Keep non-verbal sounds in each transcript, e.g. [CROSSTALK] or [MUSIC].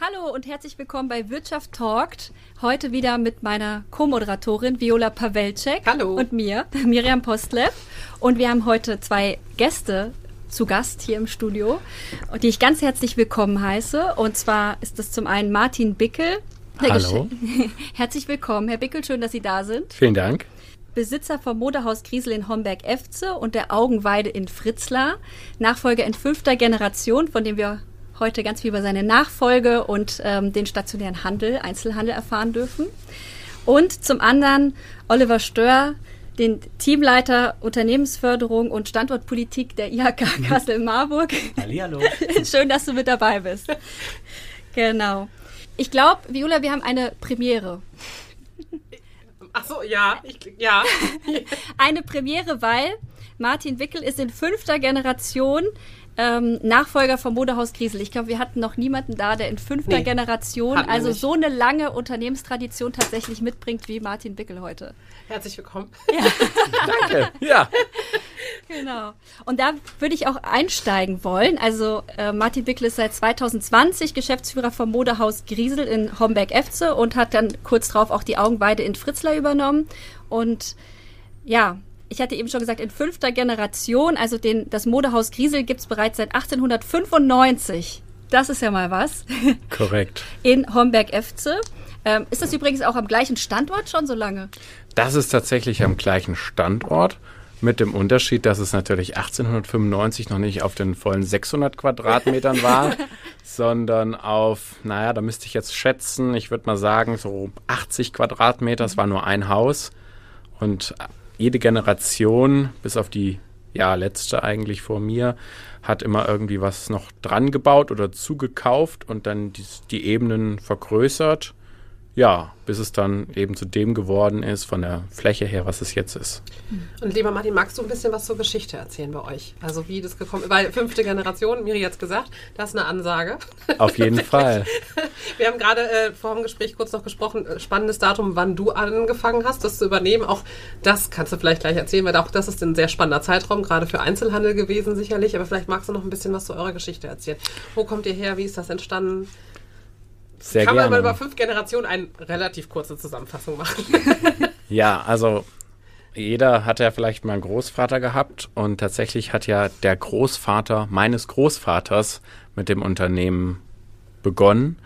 Hallo und herzlich willkommen bei Wirtschaft Talkt. Heute wieder mit meiner Co-Moderatorin Viola Pawelczek Hallo. und mir, [LAUGHS] Miriam Postlev. Und wir haben heute zwei Gäste zu Gast hier im Studio, die ich ganz herzlich willkommen heiße. Und zwar ist das zum einen Martin Bickel. der Hallo. Gesch- [LAUGHS] Herzlich willkommen, Herr Bickel, schön, dass Sie da sind. Vielen Dank. Besitzer vom Modehaus Griesel in Homberg-Efze und der Augenweide in Fritzlar. Nachfolger in fünfter Generation, von dem wir heute ganz viel über seine Nachfolge und ähm, den stationären Handel, Einzelhandel erfahren dürfen. Und zum anderen Oliver Stör, den Teamleiter Unternehmensförderung und Standortpolitik der IHK Kassel-Marburg. Hallihallo. [LAUGHS] Schön, dass du mit dabei bist. Genau. Ich glaube, Viola, wir haben eine Premiere. Ach so, ja, ich, ja. [LAUGHS] eine Premiere, weil Martin Wickel ist in fünfter Generation ähm, Nachfolger vom Modehaus Griesel. Ich glaube, wir hatten noch niemanden da, der in fünfter Nee, Generation, also so eine lange Unternehmenstradition tatsächlich mitbringt wie Martin Wickel heute. Herzlich willkommen. [LAUGHS] Danke. Ja. Genau. Und da würde ich auch einsteigen wollen. Also äh, Martin Wickel ist seit 2020 Geschäftsführer vom Modehaus Griesel in Homberg-Efze und hat dann kurz drauf auch die Augenweide in Fritzlar übernommen. Und ja, ich hatte eben schon gesagt, in fünfter Generation, also den, das Modehaus Griesel gibt's bereits seit 1895. Das ist ja mal was. [LAUGHS] Korrekt. In Homberg-Efze. Ähm, ist das übrigens auch am gleichen Standort schon so lange? Das ist tatsächlich am gleichen Standort. Mit dem Unterschied, dass es natürlich 1895 noch nicht auf den vollen 600 Quadratmetern war, [LAUGHS] sondern auf, naja, da müsste ich jetzt schätzen, ich würde mal sagen, so 80 Quadratmeter. Es war nur ein Haus. Und jede Generation, bis auf die, ja, letzte eigentlich vor mir, hat immer irgendwie was noch dran gebaut oder zugekauft und dann die, die Ebenen vergrößert. Ja, bis es dann eben zu dem geworden ist, von der Fläche her, was es jetzt ist. Und lieber Martin, magst du ein bisschen was zur Geschichte erzählen bei euch? Also wie das gekommen ist? Weil fünfte Generation, Miri hat gesagt, das ist eine Ansage. Auf jeden [LAUGHS] Fall. Wir haben gerade äh, vor dem Gespräch kurz noch gesprochen, äh, spannendes Datum, wann du angefangen hast, das zu übernehmen. Auch das kannst du vielleicht gleich erzählen, weil auch das ist ein sehr spannender Zeitraum, gerade für Einzelhandel gewesen sicherlich. Aber vielleicht magst du noch ein bisschen was zu eurer Geschichte erzählen. Wo kommt ihr her? Wie ist das entstanden? Sehr Kann man gerne. aber über fünf Generationen eine relativ kurze Zusammenfassung machen. [LAUGHS] [LAUGHS] Ja, also jeder hat ja vielleicht mal einen Großvater gehabt und tatsächlich hat ja der Großvater meines Großvaters mit dem Unternehmen begonnen.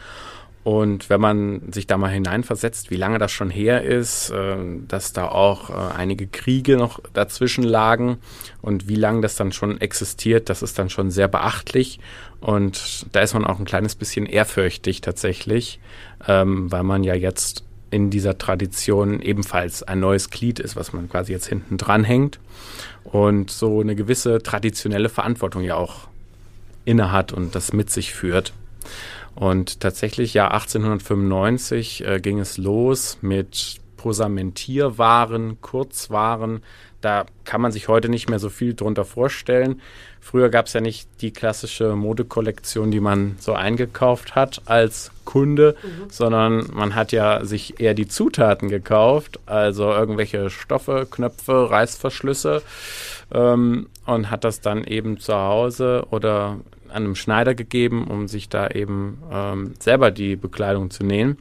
Und wenn man sich da mal hineinversetzt, wie lange das schon her ist, äh, dass da auch äh, einige Kriege noch dazwischen lagen und wie lange das dann schon existiert, das ist dann schon sehr beachtlich. Und da ist man auch ein kleines bisschen ehrfürchtig tatsächlich, ähm, weil man ja jetzt in dieser Tradition ebenfalls ein neues Glied ist, was man quasi jetzt hinten dran hängt und so eine gewisse traditionelle Verantwortung ja auch innehat und das mit sich führt. Und tatsächlich, ja, 1895 äh, ging es los mit Posamentierwaren, Kurzwaren. Da kann man sich heute nicht mehr so viel drunter vorstellen. Früher gab es ja nicht die klassische Modekollektion, die man so eingekauft hat als Kunde, sondern man hat ja sich eher die Zutaten gekauft, also irgendwelche Stoffe, Knöpfe, Reißverschlüsse ähm, und hat das dann eben zu Hause oder an einem Schneider gegeben, um sich da eben ähm, selber die Bekleidung zu nähen.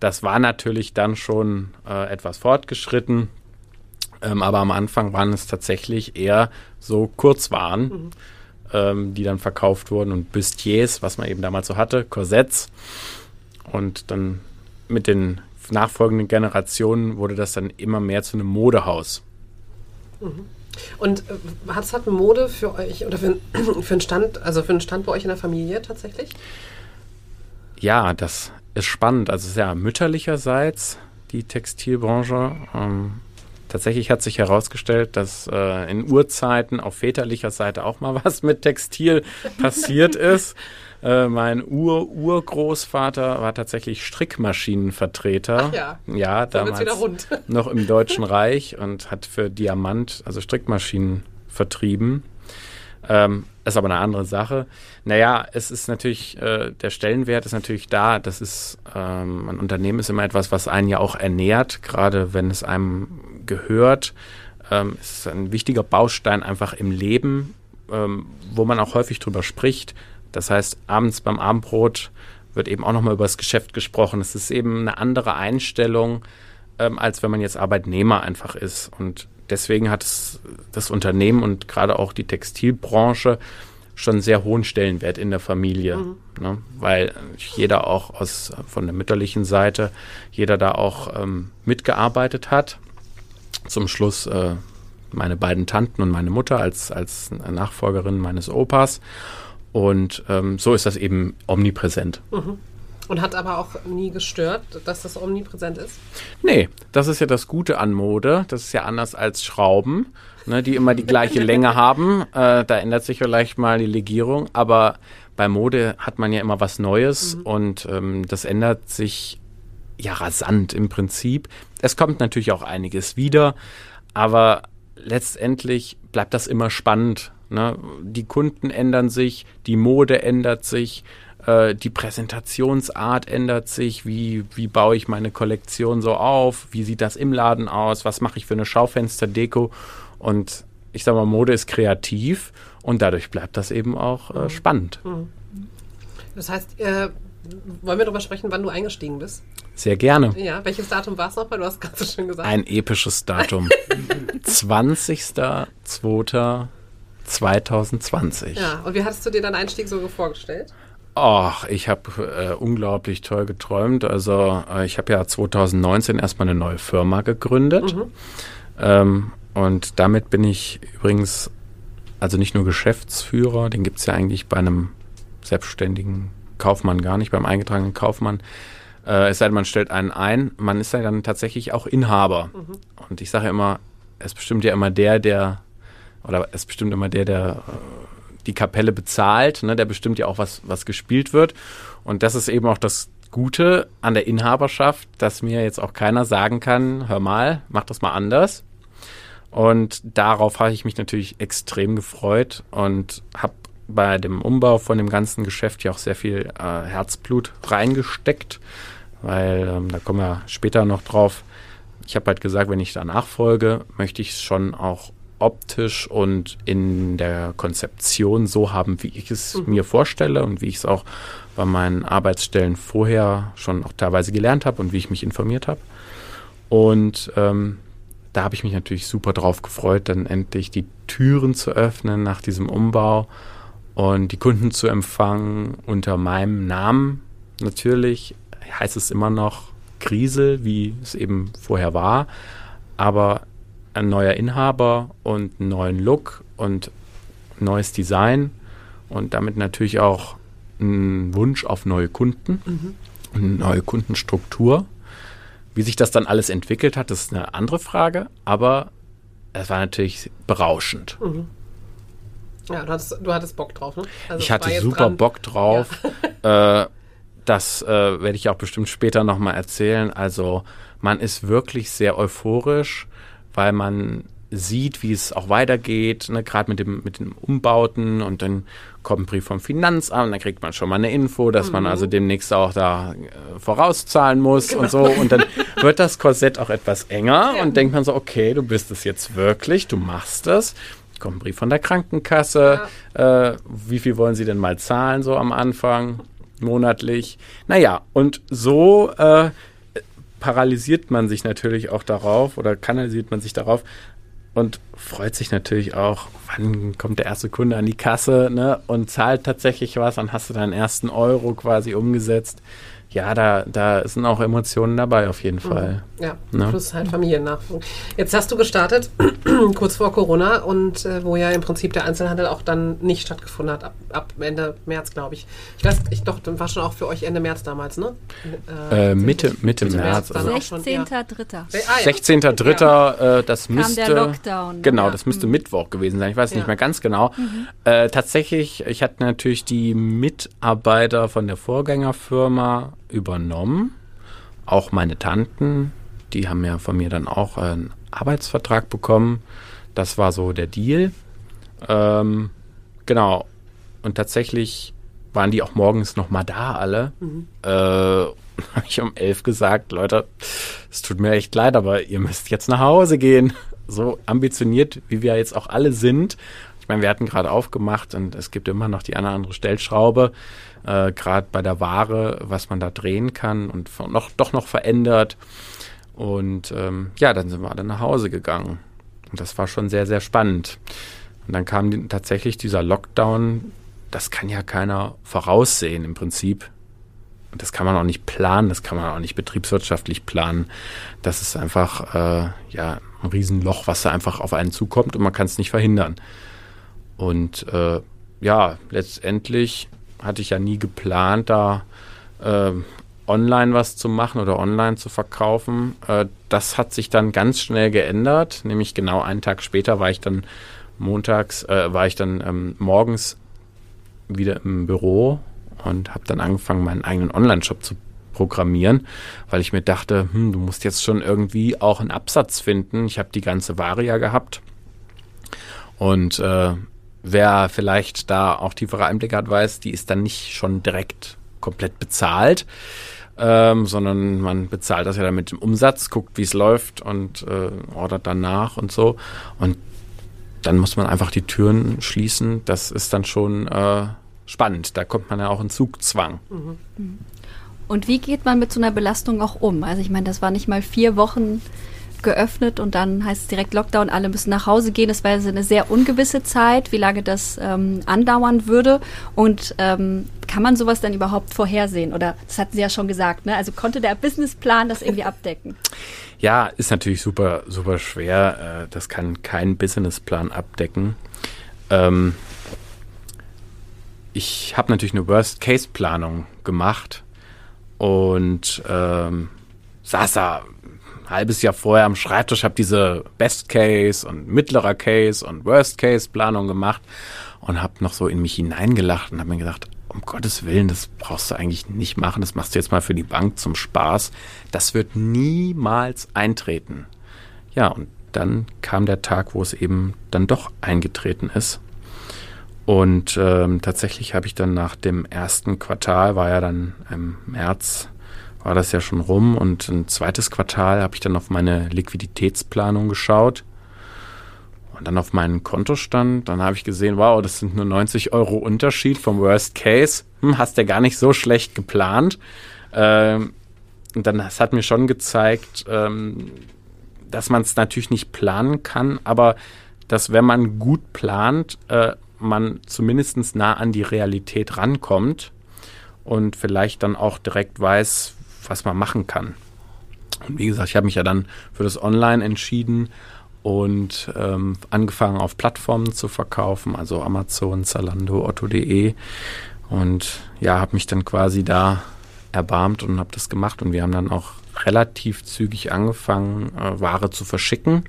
Das war natürlich dann schon äh, etwas fortgeschritten, ähm, aber am Anfang waren es tatsächlich eher so Kurzwaren, ähm, die dann verkauft wurden und Bustiers, was man eben damals so hatte, Korsetts. Und dann mit den nachfolgenden Generationen wurde das dann immer mehr zu einem Modehaus. Und äh, hat es hat Mode für euch oder für, [CLEARS THROAT] für einen Stand, also für einen Stand bei euch in der Familie tatsächlich? Ja, das ist spannend. Also sehr mütterlicherseits die Textilbranche. Ähm, tatsächlich hat sich herausgestellt, dass äh, in Urzeiten auf väterlicher Seite auch mal was mit Textil [LAUGHS] passiert ist. Äh, mein Ur-Urgroßvater war tatsächlich Strickmaschinenvertreter. Ach ja. Ja, damals [LAUGHS] noch im Deutschen Reich und hat für Diamant, also Strickmaschinen vertrieben. Ähm, ist aber eine andere Sache. Naja, es ist natürlich, äh, der Stellenwert ist natürlich da. Das ist, ähm, ein Unternehmen ist immer etwas, was einen ja auch ernährt, gerade wenn es einem gehört. Ähm, es ist ein wichtiger Baustein einfach im Leben, ähm, wo man auch häufig drüber spricht. Das heißt, abends beim Abendbrot wird eben auch nochmal über das Geschäft gesprochen. Es ist eben eine andere Einstellung, ähm, als wenn man jetzt Arbeitnehmer einfach ist. Und deswegen hat es das Unternehmen und gerade auch die Textilbranche schon einen sehr hohen Stellenwert in der Familie, ne? weil jeder auch aus von der mütterlichen Seite, jeder da auch ähm, mitgearbeitet hat. Zum Schluss äh, meine beiden Tanten und meine Mutter als, als Nachfolgerin meines Opas. Und ähm, so ist das eben omnipräsent. Und hat aber auch nie gestört, dass das omnipräsent ist. Nee, das ist ja das Gute an Mode. Das ist ja anders als Schrauben, ne, die immer die gleiche Länge [LAUGHS] haben. Äh, da ändert sich vielleicht mal die Legierung, aber bei Mode hat man ja immer was Neues und ähm, das ändert sich ja rasant im Prinzip. Es kommt natürlich auch einiges wieder, aber letztendlich bleibt das immer spannend. Ne? Die Kunden ändern sich, die Mode ändert sich, äh, die Präsentationsart ändert sich, wie, wie baue ich meine Kollektion so auf, wie sieht das im Laden aus, was mache ich für eine Schaufensterdeko und ich sag mal, Mode ist kreativ und dadurch bleibt das eben auch äh, spannend. Das heißt, äh, wollen wir darüber sprechen, wann du eingestiegen bist? Sehr gerne. Ja, welches Datum war es nochmal? Du hast [LAUGHS] gerade so schön gesagt. Ein episches Datum. [LAUGHS] 20.02.2020. ja, und wie hattest du dir deinen Einstieg so vorgestellt? Ach, ich habe äh, unglaublich toll geträumt. Also äh, ich habe ja 2019 erstmal eine neue Firma gegründet. Ähm, und damit bin ich übrigens also nicht nur Geschäftsführer, den gibt es ja eigentlich bei einem selbstständigen Kaufmann gar nicht, beim eingetragenen Kaufmann. Äh, es sei denn, man stellt einen ein, man ist ja dann tatsächlich auch Inhaber. Und ich sage immer, es bestimmt ja immer der, der, oder es bestimmt immer der, der äh, die Kapelle bezahlt, ne, der bestimmt ja auch, was, was gespielt wird. Und das ist eben auch das Gute an der Inhaberschaft, dass mir jetzt auch keiner sagen kann, hör mal, mach das mal anders. Und darauf habe ich mich natürlich extrem gefreut und habe bei dem Umbau von dem ganzen Geschäft ja auch sehr viel äh, Herzblut reingesteckt, weil ähm, da kommen wir später noch drauf. Ich habe halt gesagt, wenn ich da nachfolge, möchte ich es schon auch optisch und in der Konzeption so haben, wie ich es mir vorstelle und wie ich es auch bei meinen Arbeitsstellen vorher schon auch teilweise gelernt habe und wie ich mich informiert habe. Und ähm, da habe ich mich natürlich super drauf gefreut, dann endlich die Türen zu öffnen nach diesem Umbau und die Kunden zu empfangen unter meinem Namen. Natürlich heißt es immer noch Krise, wie es eben vorher war, aber ein neuer Inhaber und einen neuen Look und neues Design und damit natürlich auch ein Wunsch auf neue Kunden und eine neue Kundenstruktur. Wie sich das dann alles entwickelt hat, ist eine andere Frage, aber es war natürlich berauschend. Ja, du hattest, du hattest Bock drauf, ne? Also ich hatte super dran. Bock drauf. [LAUGHS] äh, das äh, werde ich auch bestimmt später nochmal erzählen. Also man ist wirklich sehr euphorisch, weil man sieht, wie es auch weitergeht, ne? gerade mit, dem, mit den Umbauten und dann kommt ein Brief vom Finanzamt, dann kriegt man schon mal eine Info, dass man also demnächst auch da äh, vorauszahlen muss und so und dann wird das Korsett auch etwas enger und denkt man so, okay, du bist es jetzt wirklich, du machst es. Kommt ein Brief von der Krankenkasse, äh, wie viel wollen sie denn mal zahlen so am Anfang, monatlich. Naja, und so äh, paralysiert man sich natürlich auch darauf oder kanalisiert man sich darauf und freut sich natürlich auch, wann kommt der erste Kunde an die Kasse ne, und zahlt tatsächlich was, dann hast du deinen ersten Euro quasi umgesetzt. Ja, da, da sind auch Emotionen dabei auf jeden mhm. Fall. Ja, ne? plus halt Familiennachwuchs. Jetzt hast du gestartet, [CLEARS THROAT] kurz vor Corona, und äh, wo ja im Prinzip der Einzelhandel auch dann nicht stattgefunden hat, ab, ab Ende März, glaube ich. Ich weiß, ich doch, dann war schon auch für euch Ende März damals, ne? Äh, Mitte, Mitte, Mitte März. Also 16.3. Ja. Ah, ja. 16.3. Äh, das müsste. Kam der Lockdown. Genau, ja. das müsste mhm. Mittwoch gewesen sein. Ich weiß nicht mehr ganz genau. Mhm. Äh, tatsächlich, ich hatte natürlich die Mitarbeiter von der Vorgängerfirma übernommen. Auch meine Tanten, die haben ja von mir dann auch einen Arbeitsvertrag bekommen. Das war so der Deal. Ähm, genau. Und tatsächlich waren die auch morgens noch mal da alle. Mhm. Äh, [LAUGHS] habe ich um elf gesagt, Leute, es tut mir echt leid, aber ihr müsst jetzt nach Hause gehen. So ambitioniert, wie wir jetzt auch alle sind. Ich meine, wir hatten gerade aufgemacht und es gibt immer noch die eine oder andere Stellschraube äh, gerade bei der Ware, was man da drehen kann und noch, doch noch verändert. Und ähm, ja, dann sind wir alle nach Hause gegangen. Und das war schon sehr, sehr spannend. Und dann kam tatsächlich dieser Lockdown. Das kann ja keiner voraussehen im Prinzip. Und das kann man auch nicht planen, das kann man auch nicht betriebswirtschaftlich planen. Das ist einfach äh, ja, ein Riesenloch, was da einfach auf einen zukommt und man kann es nicht verhindern. Und äh, ja, letztendlich hatte ich ja nie geplant, da äh, online was zu machen oder online zu verkaufen. Äh, das hat sich dann ganz schnell geändert, nämlich genau einen Tag später war ich dann montags, äh, war ich dann ähm, morgens wieder im Büro und habe dann angefangen, meinen eigenen Online-Shop zu programmieren, weil ich mir dachte, hm, du musst jetzt schon irgendwie auch einen Absatz finden. Ich habe die ganze Ware ja gehabt und äh, wer vielleicht da auch tiefere Einblicke hat, weiß, die ist dann nicht schon direkt komplett bezahlt, ähm, sondern man bezahlt das ja dann mit dem Umsatz, guckt, wie es läuft und äh, ordert dann nach und so. Und dann muss man einfach die Türen schließen. Das ist dann schon äh, spannend. Da kommt man ja auch in Zugzwang. Mhm. Und wie geht man mit so einer Belastung auch um? Also ich meine, das war nicht mal vier Wochen geöffnet und dann heißt es direkt Lockdown, alle müssen nach Hause gehen. Das war also eine sehr ungewisse Zeit, wie lange das ähm, andauern würde. Und ähm, kann man sowas dann überhaupt vorhersehen? Oder das hatten Sie ja schon gesagt, ne? Also konnte der Businessplan das irgendwie [LAUGHS] abdecken? Ja, ist natürlich super, super schwer. Äh, das kann kein Businessplan abdecken. Ähm, ich habe natürlich eine Worst-Case-Planung gemacht und ähm, saß da halbes Jahr vorher am Schreibtisch, habe diese Best Case und mittlerer Case und Worst Case Planung gemacht und habe noch so in mich hineingelacht und habe mir gedacht, um Gottes Willen, das brauchst du eigentlich nicht machen, das machst du jetzt mal für die Bank zum Spaß. Das wird niemals eintreten. Ja, und dann kam der Tag, wo es eben dann doch eingetreten ist. Und ähm, tatsächlich habe ich dann nach dem ersten Quartal, war ja dann im März war das ja schon rum und ein zweites Quartal habe ich dann auf meine Liquiditätsplanung geschaut und dann auf meinen Kontostand. Dann habe ich gesehen, wow, das sind nur 90 Euro Unterschied vom Worst Case. Hm, hast ja gar nicht so schlecht geplant. Ähm, und dann das hat mir schon gezeigt, ähm, dass man es natürlich nicht planen kann, aber dass wenn man gut plant, äh, man zumindest nah an die Realität rankommt und vielleicht dann auch direkt weiß, was man machen kann. Und wie gesagt, ich habe mich ja dann für das Online entschieden und ähm, angefangen auf Plattformen zu verkaufen, also Amazon, Zalando, Otto.de und ja, habe mich dann quasi da erbarmt und habe das gemacht und wir haben dann auch relativ zügig angefangen, äh, Ware zu verschicken.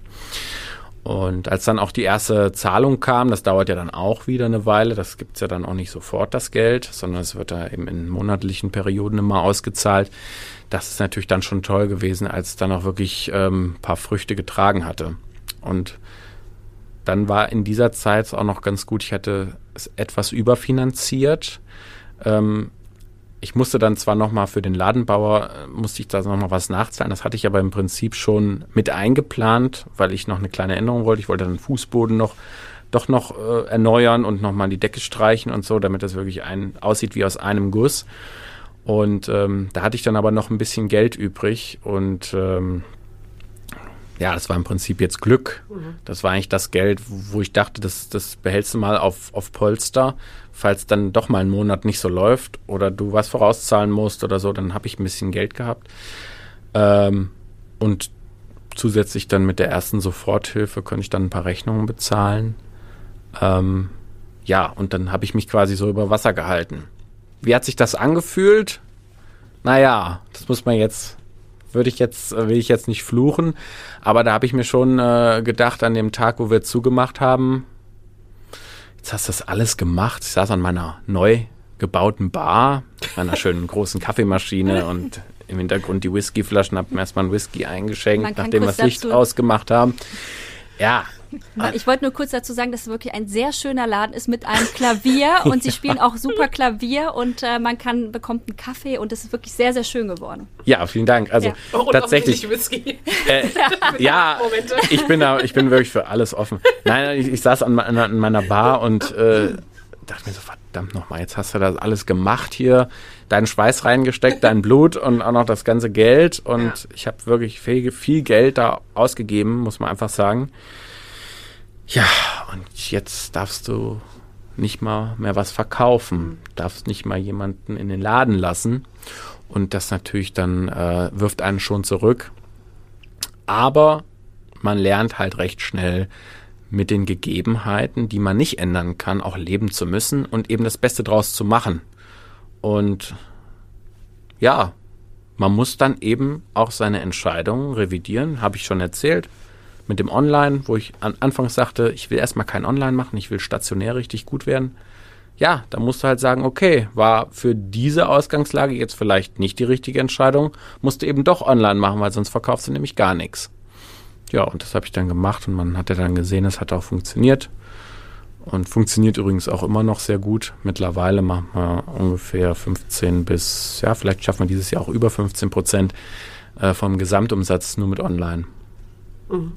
Und als dann auch die erste Zahlung kam, das dauert ja dann auch wieder eine Weile, das gibt es ja dann auch nicht sofort das Geld, sondern es wird da eben in monatlichen Perioden immer ausgezahlt. Das ist natürlich dann schon toll gewesen, als dann auch wirklich ähm, paar Früchte getragen hatte. Und dann war in dieser Zeit auch noch ganz gut, ich hatte es etwas überfinanziert. Ähm, ich musste dann zwar nochmal für den Ladenbauer, äh, musste ich da nochmal was nachzahlen, das hatte ich aber im Prinzip schon mit eingeplant, weil ich noch eine kleine Änderung wollte. Ich wollte dann den Fußboden noch doch noch äh, erneuern und nochmal die Decke streichen und so, damit das wirklich ein, aussieht wie aus einem Guss. Und ähm, da hatte ich dann aber noch ein bisschen Geld übrig und ähm, ja, das war im Prinzip jetzt Glück. Das war eigentlich das Geld, wo ich dachte, das, das behältst du mal auf, auf Polster, falls dann doch mal ein Monat nicht so läuft oder du was vorauszahlen musst oder so, dann habe ich ein bisschen Geld gehabt. Ähm, und zusätzlich dann mit der ersten Soforthilfe konnte ich dann ein paar Rechnungen bezahlen. Ähm, ja, und dann habe ich mich quasi so über Wasser gehalten. Wie hat sich das angefühlt? Naja, das muss man jetzt, würde ich jetzt, will ich jetzt nicht fluchen, aber da habe ich mir schon äh, gedacht, an dem Tag, wo wir zugemacht haben, jetzt hast du das alles gemacht. Ich saß an meiner neu gebauten Bar, meiner schönen großen Kaffeemaschine [LAUGHS] und im Hintergrund die Whiskyflaschen, hab mir erstmal einen Whisky eingeschenkt, nachdem wir das Licht ausgemacht haben. Ja, ich wollte nur kurz dazu sagen, dass es wirklich ein sehr schöner Laden ist mit einem Klavier [LAUGHS] und sie spielen auch super Klavier und äh, man kann bekommt einen Kaffee und es ist wirklich sehr sehr schön geworden. Ja, vielen Dank. Also ja. oh, tatsächlich. Whisky. Äh, [LAUGHS] ja, ich bin da, ich bin wirklich für alles offen. Nein, ich, ich saß an, an, an, meiner Bar und äh, dachte mir so verdammt nochmal, jetzt hast du das alles gemacht hier, deinen Schweiß reingesteckt, dein Blut und auch noch das ganze Geld und ja. ich habe wirklich viel, viel Geld da ausgegeben, muss man einfach sagen. Ja, und jetzt darfst du nicht mal mehr was verkaufen, darfst nicht mal jemanden in den Laden lassen. Und das natürlich dann äh, wirft einen schon zurück. Aber man lernt halt recht schnell mit den Gegebenheiten, die man nicht ändern kann, auch leben zu müssen und eben das Beste draus zu machen. Und ja, man muss dann eben auch seine Entscheidungen revidieren, habe ich schon erzählt mit dem Online, wo ich an Anfangs sagte, ich will erstmal kein Online machen, ich will stationär richtig gut werden. Ja, da musst du halt sagen, okay, war für diese Ausgangslage jetzt vielleicht nicht die richtige Entscheidung, musst du eben doch online machen, weil sonst verkaufst du nämlich gar nichts. Ja, und das habe ich dann gemacht und man hat ja dann gesehen, es hat auch funktioniert. Und funktioniert übrigens auch immer noch sehr gut. Mittlerweile machen wir ungefähr 15 bis, ja, vielleicht schaffen wir dieses Jahr auch über 15 Prozent äh, vom Gesamtumsatz nur mit Online. Mhm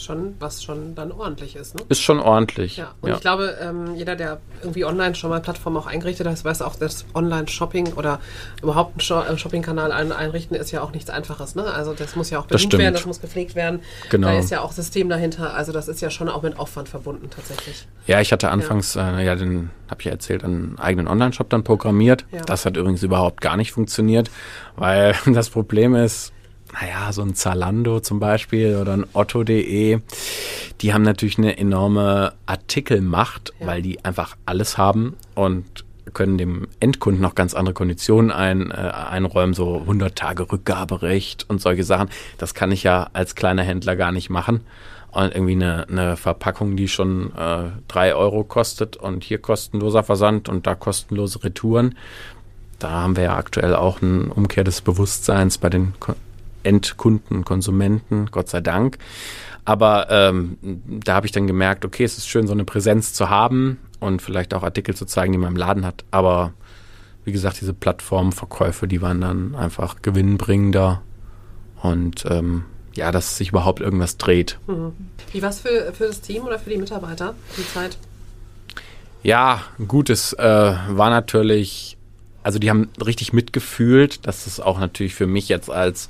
schon, was schon dann ordentlich ist. Ne? Ist schon ordentlich. Ja, und ja. ich glaube, ähm, jeder, der irgendwie online schon mal Plattformen auch eingerichtet hat, weiß auch, dass Online-Shopping oder überhaupt einen Shopping-Kanal ein, einrichten ist ja auch nichts Einfaches. Ne? Also das muss ja auch bedient werden, das muss gepflegt werden. Genau. Da ist ja auch System dahinter. Also das ist ja schon auch mit Aufwand verbunden tatsächlich. Ja, ich hatte anfangs, ja, äh, ja den habe ich ja erzählt, einen eigenen Online-Shop dann programmiert. Ja. Das hat übrigens überhaupt gar nicht funktioniert, weil [LAUGHS] das Problem ist, naja, so ein Zalando zum Beispiel oder ein Otto.de, die haben natürlich eine enorme Artikelmacht, ja. weil die einfach alles haben und können dem Endkunden noch ganz andere Konditionen ein, äh, einräumen, so 100 Tage Rückgaberecht und solche Sachen. Das kann ich ja als kleiner Händler gar nicht machen. Und irgendwie eine, eine Verpackung, die schon äh, drei Euro kostet und hier kostenloser Versand und da kostenlose Retouren. Da haben wir ja aktuell auch ein Umkehr des Bewusstseins bei den Endkunden, Konsumenten, Gott sei Dank. Aber ähm, da habe ich dann gemerkt, okay, es ist schön, so eine Präsenz zu haben und vielleicht auch Artikel zu zeigen, die man im Laden hat. Aber wie gesagt, diese Plattformverkäufe, die waren dann einfach gewinnbringender und ähm, ja, dass sich überhaupt irgendwas dreht. Mhm. Wie war es für, für das Team oder für die Mitarbeiter, die Zeit? Ja, gut, es äh, war natürlich, also die haben richtig mitgefühlt, dass es auch natürlich für mich jetzt als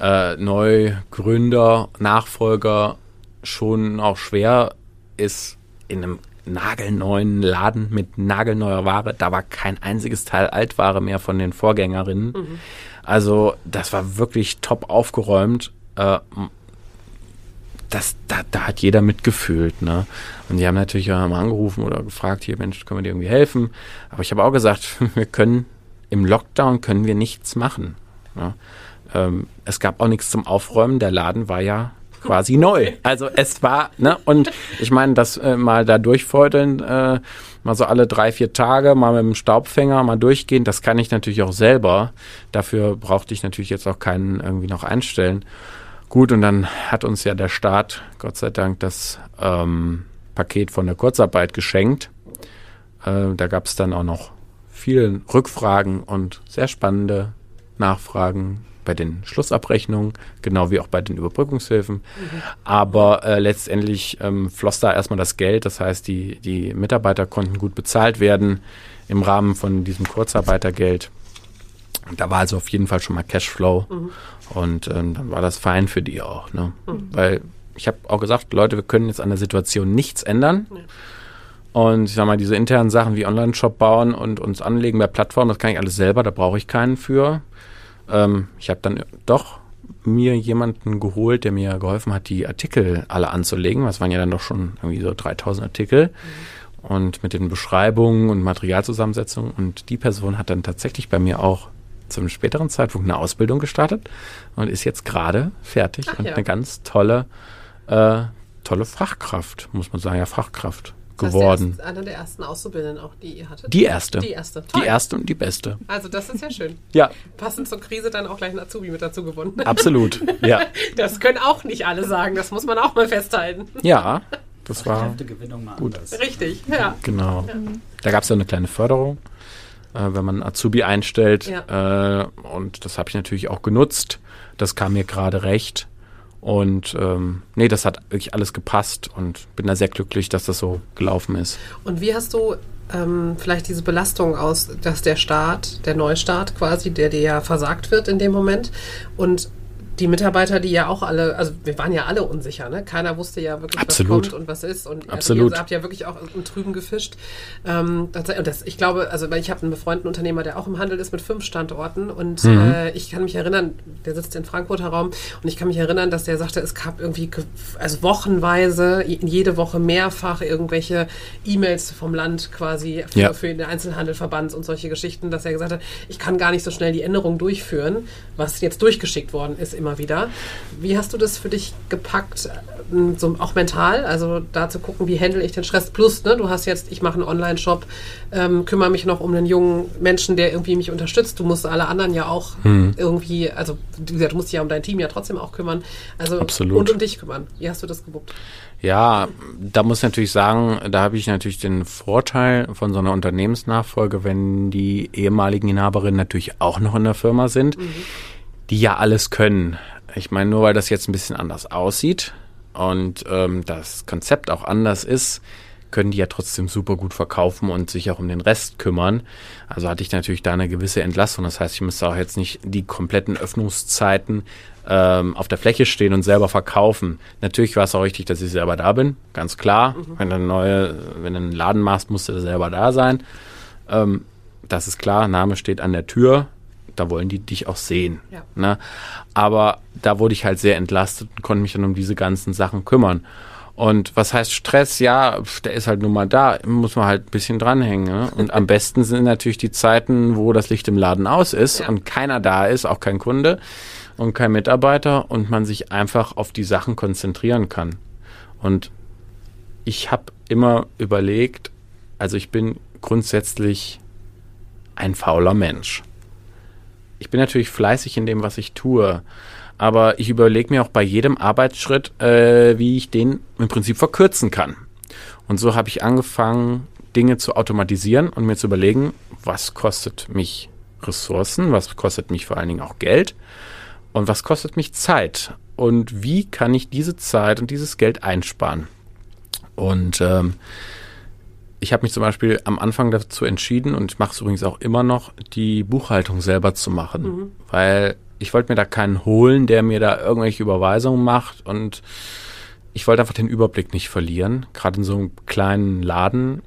äh, Neugründer, Nachfolger schon auch schwer ist in einem nagelneuen Laden mit nagelneuer Ware. Da war kein einziges Teil Altware mehr von den Vorgängerinnen. Mhm. Also das war wirklich top aufgeräumt. Äh, das, da, da hat jeder mitgefühlt. Ne? Und die haben natürlich auch mal angerufen oder gefragt, hier Mensch, können wir dir irgendwie helfen? Aber ich habe auch gesagt, [LAUGHS] wir können im Lockdown können wir nichts machen. Ne? Ähm, es gab auch nichts zum Aufräumen. Der Laden war ja quasi [LAUGHS] neu. Also es war, ne, und ich meine, das äh, mal da durchfeudeln, äh, mal so alle drei, vier Tage, mal mit dem Staubfänger mal durchgehen, das kann ich natürlich auch selber. Dafür brauchte ich natürlich jetzt auch keinen irgendwie noch einstellen. Gut, und dann hat uns ja der Staat, Gott sei Dank, das ähm, Paket von der Kurzarbeit geschenkt. Äh, da gab es dann auch noch viele Rückfragen und sehr spannende Nachfragen bei den Schlussabrechnungen, genau wie auch bei den Überbrückungshilfen. Mhm. Aber äh, letztendlich ähm, floss da erstmal das Geld. Das heißt, die, die Mitarbeiter konnten gut bezahlt werden im Rahmen von diesem Kurzarbeitergeld. Da war also auf jeden Fall schon mal Cashflow mhm. und ähm, dann war das fein für die auch. Ne? Mhm. Weil ich habe auch gesagt, Leute, wir können jetzt an der Situation nichts ändern. Ja. Und ich sag mal, diese internen Sachen wie Online-Shop bauen und uns anlegen bei Plattformen, das kann ich alles selber, da brauche ich keinen für. Ähm, ich habe dann doch mir jemanden geholt, der mir geholfen hat, die Artikel alle anzulegen. Das waren ja dann doch schon irgendwie so 3000 Artikel. Mhm. Und mit den Beschreibungen und Materialzusammensetzungen. Und die Person hat dann tatsächlich bei mir auch zum späteren Zeitpunkt eine Ausbildung gestartet und ist jetzt gerade fertig Ach, und ja. eine ganz tolle, äh, tolle Fachkraft, muss man sagen, ja, Fachkraft das geworden. Heißt, einer der ersten Auszubildenden auch, die ihr hattet? Die erste. Die erste. Toll. Die erste und die beste. Also das ist ja schön. ja. Passend zur Krise dann auch gleich ein Azubi mit dazu gewonnen. Absolut, ja. [LAUGHS] Das können auch nicht alle sagen, das muss man auch mal festhalten. Ja, das war gut. Richtig, ja. Genau. Ja. Da gab es ja eine kleine Förderung, äh, wenn man Azubi einstellt. Ja. Äh, und das habe ich natürlich auch genutzt. Das kam mir gerade recht. Und ähm, nee, das hat wirklich alles gepasst und bin da sehr glücklich, dass das so gelaufen ist. Und wie hast du ähm, vielleicht diese Belastung aus, dass der Start, der Neustart quasi, der dir ja versagt wird in dem Moment und die Mitarbeiter, die ja auch alle, also wir waren ja alle unsicher, ne? Keiner wusste ja wirklich, Absolut. was kommt und was ist. Und Absolut. ihr habt ja wirklich auch im Trüben gefischt. Ähm, das, das, ich glaube, also ich habe einen befreundeten Unternehmer, der auch im Handel ist mit fünf Standorten und mhm. äh, ich kann mich erinnern, der sitzt in Frankfurter Raum und ich kann mich erinnern, dass der sagte, es gab irgendwie also wochenweise, jede Woche mehrfach irgendwelche E-Mails vom Land quasi für, ja. für den Einzelhandelverband und solche Geschichten, dass er gesagt hat, ich kann gar nicht so schnell die Änderung durchführen, was jetzt durchgeschickt worden ist im immer wieder. Wie hast du das für dich gepackt, ähm, so auch mental? Also da zu gucken, wie handle ich den Stress? Plus, ne, du hast jetzt, ich mache einen Online-Shop, ähm, kümmere mich noch um einen jungen Menschen, der irgendwie mich unterstützt. Du musst alle anderen ja auch hm. irgendwie, also du musst dich ja um dein Team ja trotzdem auch kümmern. Also Absolut. und um dich kümmern. Wie hast du das gewuppt? Ja, da muss ich natürlich sagen, da habe ich natürlich den Vorteil von so einer Unternehmensnachfolge, wenn die ehemaligen Inhaberinnen natürlich auch noch in der Firma sind. Mhm die ja alles können. Ich meine, nur weil das jetzt ein bisschen anders aussieht und ähm, das Konzept auch anders ist, können die ja trotzdem super gut verkaufen und sich auch um den Rest kümmern. Also hatte ich natürlich da eine gewisse Entlastung. Das heißt, ich müsste auch jetzt nicht die kompletten Öffnungszeiten ähm, auf der Fläche stehen und selber verkaufen. Natürlich war es auch richtig, dass ich selber da bin, ganz klar. Mhm. Wenn du neue, wenn du einen Laden machst, musst du selber da sein. Ähm, das ist klar, Name steht an der Tür da wollen die dich auch sehen. Ja. Ne? Aber da wurde ich halt sehr entlastet und konnte mich dann um diese ganzen Sachen kümmern. Und was heißt Stress? Ja, der ist halt nun mal da, muss man halt ein bisschen dranhängen. Ne? Und am besten sind natürlich die Zeiten, wo das Licht im Laden aus ist ja. und keiner da ist, auch kein Kunde und kein Mitarbeiter und man sich einfach auf die Sachen konzentrieren kann. Und ich habe immer überlegt, also ich bin grundsätzlich ein fauler Mensch ich bin natürlich fleißig in dem, was ich tue. Aber ich überlege mir auch bei jedem Arbeitsschritt, äh, wie ich den im Prinzip verkürzen kann. Und so habe ich angefangen, Dinge zu automatisieren und mir zu überlegen, was kostet mich Ressourcen, was kostet mich vor allen Dingen auch Geld und was kostet mich Zeit und wie kann ich diese Zeit und dieses Geld einsparen. Und ähm, ich habe mich zum Beispiel am Anfang dazu entschieden, und ich mache es übrigens auch immer noch, die Buchhaltung selber zu machen. Mhm. Weil ich wollte mir da keinen holen, der mir da irgendwelche Überweisungen macht. Und ich wollte einfach den Überblick nicht verlieren. Gerade in so einem kleinen Laden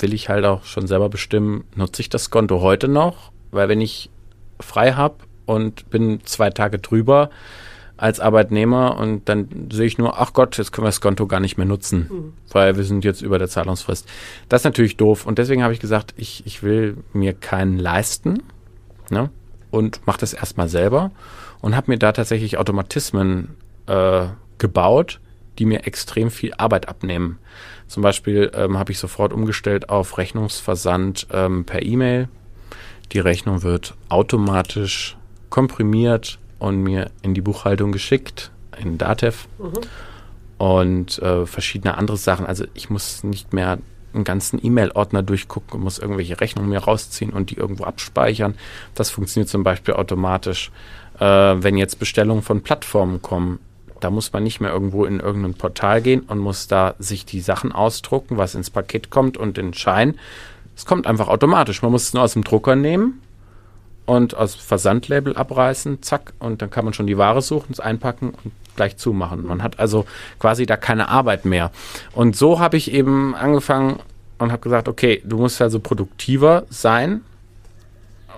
will ich halt auch schon selber bestimmen, nutze ich das Konto heute noch? Weil wenn ich frei habe und bin zwei Tage drüber, als Arbeitnehmer und dann sehe ich nur, ach Gott, jetzt können wir das Konto gar nicht mehr nutzen, mhm. weil wir sind jetzt über der Zahlungsfrist. Das ist natürlich doof und deswegen habe ich gesagt, ich, ich will mir keinen leisten ne? und mache das erstmal selber und habe mir da tatsächlich Automatismen äh, gebaut, die mir extrem viel Arbeit abnehmen. Zum Beispiel ähm, habe ich sofort umgestellt auf Rechnungsversand ähm, per E-Mail. Die Rechnung wird automatisch komprimiert und mir in die Buchhaltung geschickt, in Datev. Mhm. Und äh, verschiedene andere Sachen. Also ich muss nicht mehr einen ganzen E-Mail-Ordner durchgucken und muss irgendwelche Rechnungen mir rausziehen und die irgendwo abspeichern. Das funktioniert zum Beispiel automatisch. Äh, wenn jetzt Bestellungen von Plattformen kommen, da muss man nicht mehr irgendwo in irgendein Portal gehen und muss da sich die Sachen ausdrucken, was ins Paket kommt und den Schein. Es kommt einfach automatisch. Man muss es nur aus dem Drucker nehmen und aus Versandlabel abreißen, zack, und dann kann man schon die Ware suchen, es einpacken und gleich zumachen. Man hat also quasi da keine Arbeit mehr. Und so habe ich eben angefangen und habe gesagt, okay, du musst also produktiver sein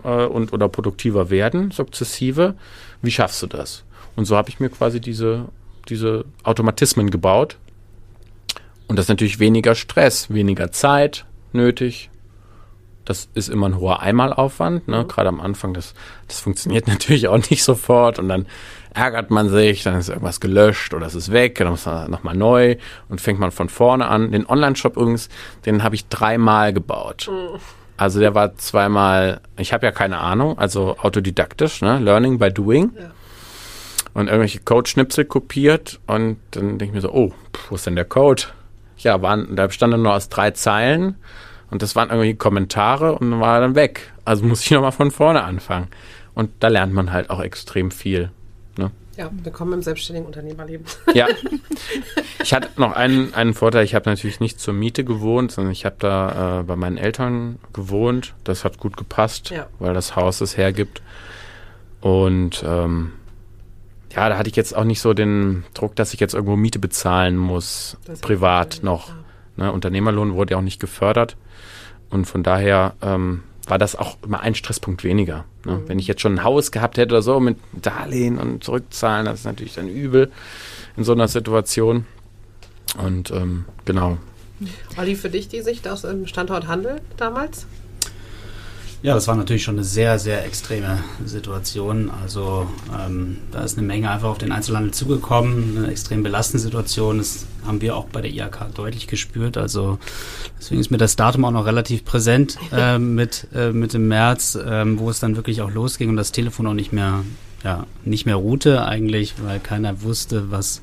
äh, und oder produktiver werden, sukzessive. Wie schaffst du das? Und so habe ich mir quasi diese, diese Automatismen gebaut. Und das ist natürlich weniger Stress, weniger Zeit nötig, das ist immer ein hoher Einmalaufwand, ne? Mhm. gerade am Anfang. Das, das funktioniert [LAUGHS] natürlich auch nicht sofort und dann ärgert man sich, dann ist irgendwas gelöscht oder es ist weg, dann muss man nochmal neu und fängt man von vorne an. Den Online-Shop übrigens, den habe ich dreimal gebaut. Mhm. Also der war zweimal, ich habe ja keine Ahnung, also autodidaktisch, ne? Learning by Doing. Ja. Und irgendwelche Code-Schnipsel kopiert und dann denke ich mir so, oh, wo ist denn der Code? Ja, waren, da bestand nur aus drei Zeilen und das waren irgendwie Kommentare und dann war er dann weg. Also muss ich nochmal von vorne anfangen. Und da lernt man halt auch extrem viel. Ne? Ja, willkommen im selbstständigen Unternehmerleben. Ja. [LAUGHS] Ich hatte noch einen, einen Vorteil. Ich habe natürlich nicht zur Miete gewohnt, sondern ich habe da äh, bei meinen Eltern gewohnt. Das hat gut gepasst, ja. weil das Haus es hergibt. Und ähm, ja, da hatte ich jetzt auch nicht so den Druck, dass ich jetzt irgendwo Miete bezahlen muss, privat noch. Ja. Ne, Unternehmerlohn wurde ja auch nicht gefördert. Und von daher ähm, war das auch immer ein Stresspunkt weniger. Ne? Mhm. Wenn ich jetzt schon ein Haus gehabt hätte oder so mit Darlehen und Zurückzahlen, das ist natürlich dann übel in so einer Situation. Und ähm, genau. Olli, für dich die Sicht aus dem Standort Handel damals? Ja, das war natürlich schon eine sehr, sehr extreme Situation. Also ähm, da ist eine Menge einfach auf den Einzelhandel zugekommen, eine extrem belastende Situation. Das haben wir auch bei der IAK deutlich gespürt. Also deswegen ist mir das Datum auch noch relativ präsent [LAUGHS] äh, mit, äh, mit dem März, äh, wo es dann wirklich auch losging und das Telefon auch nicht mehr, ja, nicht mehr ruhte eigentlich, weil keiner wusste, was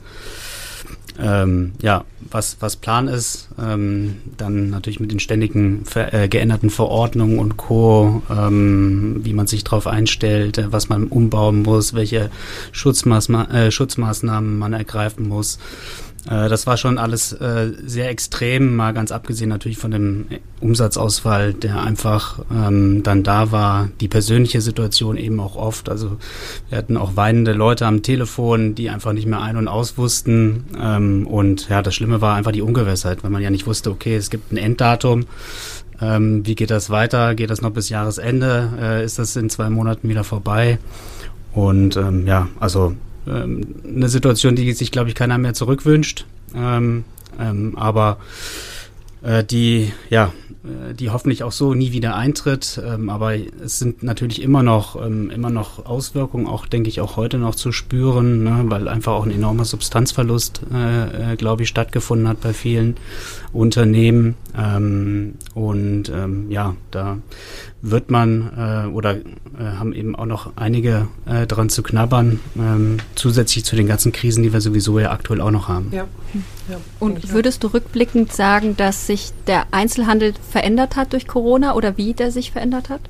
ähm, ja, was, was Plan ist, ähm, dann natürlich mit den ständigen ver äh, geänderten Verordnungen und Co., ähm, wie man sich darauf einstellt, äh, was man umbauen muss, welche Schutzmaßma äh, Schutzmaßnahmen man ergreifen muss. Äh, das war schon alles äh, sehr extrem, mal ganz abgesehen natürlich von dem Umsatzausfall, der einfach ähm, dann da war. Die persönliche Situation eben auch oft. Also wir hatten auch weinende Leute am Telefon, die einfach nicht mehr ein- und aus wussten. Ähm, und ja, das Schlimme war einfach die Ungewissheit, weil man ja nicht wusste, okay, es gibt ein Enddatum. Ähm, wie geht das weiter? Geht das noch bis Jahresende? Äh, ist das in zwei Monaten wieder vorbei? Und ähm, ja, also ähm, eine Situation, die sich, glaube ich, keiner mehr zurückwünscht. Ähm, ähm, aber äh, die, ja, die hoffentlich auch so nie wieder eintritt. Ähm, aber es sind natürlich immer noch, ähm, immer noch Auswirkungen, auch denke ich auch heute noch zu spüren, ne, weil einfach auch ein enormer Substanzverlust, äh, äh, glaube ich, stattgefunden hat bei vielen Unternehmen. Ähm, und ähm, ja, da wird man äh, oder äh, haben eben auch noch einige äh, dran zu knabbern, zusätzlich zu den ganzen Krisen, die wir sowieso ja aktuell auch noch haben. Ja. ja. Und würdest du rückblickend sagen, dass sich der Einzelhandel verändert hat durch Corona oder wie der sich verändert hat?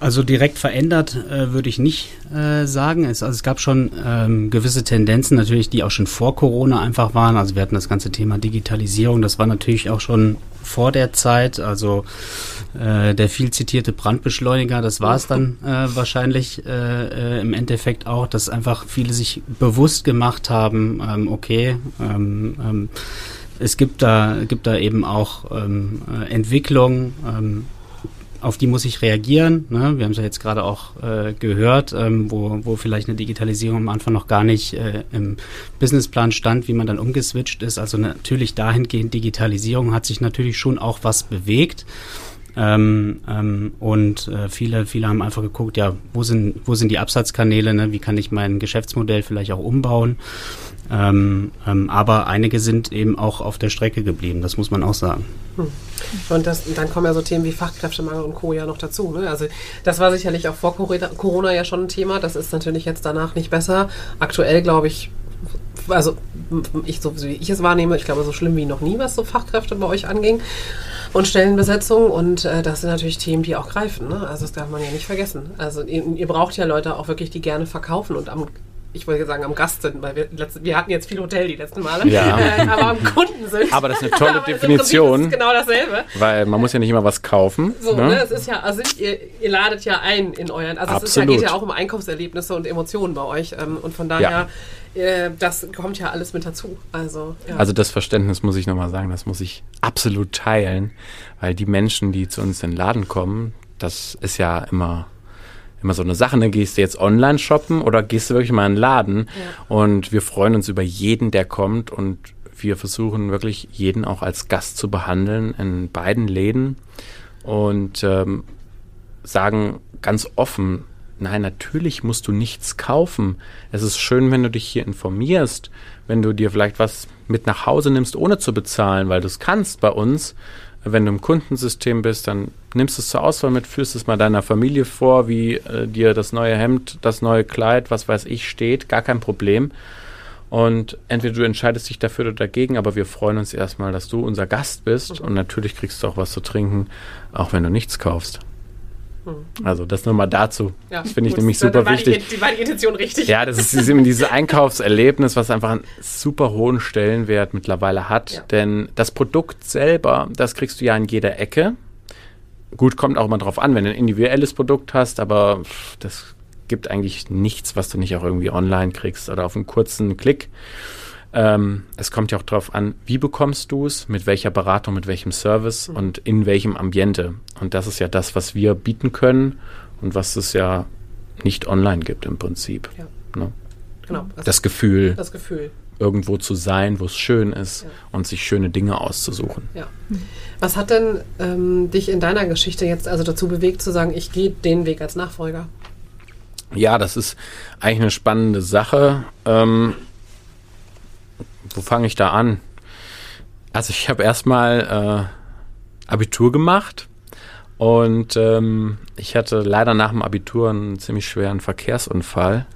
Also direkt verändert äh, würde ich nicht äh, sagen. Es, also es gab schon ähm, gewisse Tendenzen natürlich, die auch schon vor Corona einfach waren. Also wir hatten das ganze Thema Digitalisierung, das war natürlich auch schon vor der Zeit. Also äh, der viel zitierte Brandbeschleuniger, das war es dann äh, wahrscheinlich äh, äh, im Endeffekt auch, dass einfach viele sich bewusst gemacht haben, ähm, okay, ähm, ähm, es gibt da, gibt da eben auch ähm, äh, Entwicklung, ähm, auf die muss ich reagieren. Ne? Wir haben es ja jetzt gerade auch äh, gehört, ähm, wo, wo vielleicht eine Digitalisierung am Anfang noch gar nicht äh, im Businessplan stand, wie man dann umgeswitcht ist. Also natürlich dahingehend Digitalisierung hat sich natürlich schon auch was bewegt. Ähm, ähm, und äh, viele, viele haben einfach geguckt, ja, wo sind, wo sind die Absatzkanäle, ne? wie kann ich mein Geschäftsmodell vielleicht auch umbauen. Ähm, ähm, aber einige sind eben auch auf der Strecke geblieben, das muss man auch sagen. Hm. Und das, dann kommen ja so Themen wie Fachkräftemangel und Co. ja noch dazu. Ne? Also das war sicherlich auch vor Corona ja schon ein Thema. Das ist natürlich jetzt danach nicht besser. Aktuell glaube ich, also ich, so wie ich es wahrnehme, ich glaube so schlimm wie noch nie, was so Fachkräfte bei euch anging und Stellenbesetzung. Und äh, das sind natürlich Themen, die auch greifen. Ne? Also das darf man ja nicht vergessen. Also ihr, ihr braucht ja Leute auch wirklich, die gerne verkaufen und am ich wollte sagen am Gast sind, weil wir, letzte, wir hatten jetzt viel Hotel die letzten Male, Ja. [LAUGHS] äh, aber am Kunden sind. Aber das ist eine tolle Prinzip Definition. ist es genau dasselbe. Weil man muss ja nicht immer was kaufen. So, ne? ne? Es ist ja, also ihr, ihr ladet ja ein in euren, also es ist ja, Absolut. geht ja auch um Einkaufserlebnisse und Emotionen bei euch ähm, und von daher, äh, das kommt ja alles mit dazu. Also, ja. Also das Verständnis muss ich nochmal sagen, das muss ich absolut teilen, weil die Menschen, die zu uns in den Laden kommen, das ist ja immer immer so eine Sache, ne? gehst du jetzt online shoppen oder gehst du wirklich mal in den Laden und wir freuen uns über jeden, der kommt und wir versuchen wirklich jeden auch als Gast zu behandeln in beiden Läden und ähm, sagen ganz offen, nein, natürlich musst du nichts kaufen. Es ist schön, wenn du dich hier informierst, wenn du dir vielleicht was mit nach Hause nimmst, ohne zu bezahlen, weil du es kannst bei uns. Wenn du im Kundensystem bist, dann nimmst du es zur Auswahl mit, führst es mal deiner Familie vor, wie äh, dir das neue Hemd, das neue Kleid, was weiß ich, steht, gar kein Problem. Und entweder du entscheidest dich dafür oder dagegen, aber wir freuen uns erstmal, dass du unser Gast bist und natürlich kriegst du auch was zu trinken, auch wenn du nichts kaufst. Also das nur mal dazu. ja, das finde ich nämlich super war wichtig. Die, war die Intention richtig. Ja, das ist dieses [LAUGHS] Einkaufserlebnis, was einfach einen super hohen Stellenwert mittlerweile hat. Ja. Denn das Produkt selber, das kriegst du ja in jeder Ecke. Gut, kommt auch mal drauf an, wenn du ein individuelles Produkt hast, aber das gibt eigentlich nichts, was du nicht auch irgendwie online kriegst oder auf einen kurzen Klick. Ähm, es kommt ja auch darauf an, wie bekommst du es, mit welcher Beratung, mit welchem Service Mhm. und in welchem Ambiente. Und das ist ja das, was wir bieten können und was es ja nicht online gibt im Prinzip. Ja. Ne? Genau. Also Das Gefühl, das Gefühl. Irgendwo zu sein, wo es schön ist Ja. und sich schöne Dinge auszusuchen. Ja. Was hat denn ähm, dich in deiner Geschichte jetzt also dazu bewegt zu sagen, ich gehe den Weg als Nachfolger? Ja, das ist eigentlich eine spannende Sache. Ähm, wo fange ich da an? Also ich habe erstmal äh, Abitur gemacht und ähm, ich hatte leider nach dem Abitur einen ziemlich schweren Verkehrsunfall,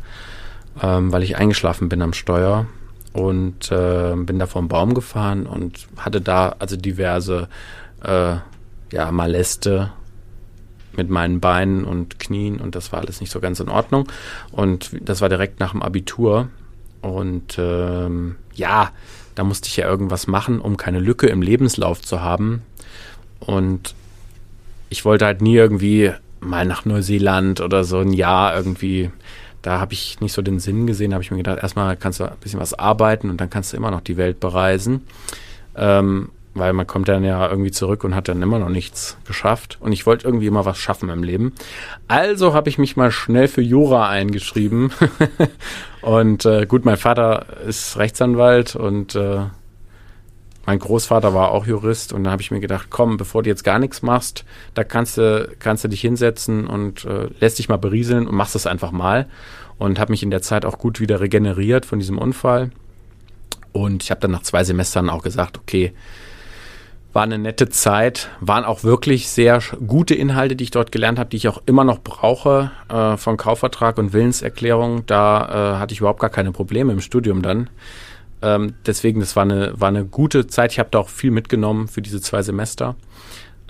ähm, weil ich eingeschlafen bin am Steuer und äh, bin da vom Baum gefahren und hatte da also diverse äh, ja, Maleste mit meinen Beinen und Knien und das war alles nicht so ganz in Ordnung. Und das war direkt nach dem Abitur. Und ähm, ja, da musste ich ja irgendwas machen, um keine Lücke im Lebenslauf zu haben. Und ich wollte halt nie irgendwie mal nach Neuseeland oder so ein Jahr irgendwie. Da habe ich nicht so den Sinn gesehen, habe ich mir gedacht, erstmal kannst du ein bisschen was arbeiten und dann kannst du immer noch die Welt bereisen. Ähm, weil man kommt dann ja irgendwie zurück und hat dann immer noch nichts geschafft. Und ich wollte irgendwie immer was schaffen im Leben. Also habe ich mich mal schnell für Jura eingeschrieben. [LAUGHS] und äh, gut, mein Vater ist Rechtsanwalt und äh, mein Großvater war auch Jurist. Und da habe ich mir gedacht, komm, bevor du jetzt gar nichts machst, da kannst du, kannst du dich hinsetzen und äh, lässt dich mal berieseln und machst es einfach mal. Und habe mich in der Zeit auch gut wieder regeneriert von diesem Unfall. Und ich habe dann nach zwei Semestern auch gesagt, okay, war eine nette Zeit, waren auch wirklich sehr gute Inhalte, die ich dort gelernt habe, die ich auch immer noch brauche, äh, von Kaufvertrag und Willenserklärung. Da äh, hatte ich überhaupt gar keine Probleme im Studium dann. Ähm, deswegen, das war eine, war eine gute Zeit. Ich habe da auch viel mitgenommen für diese zwei Semester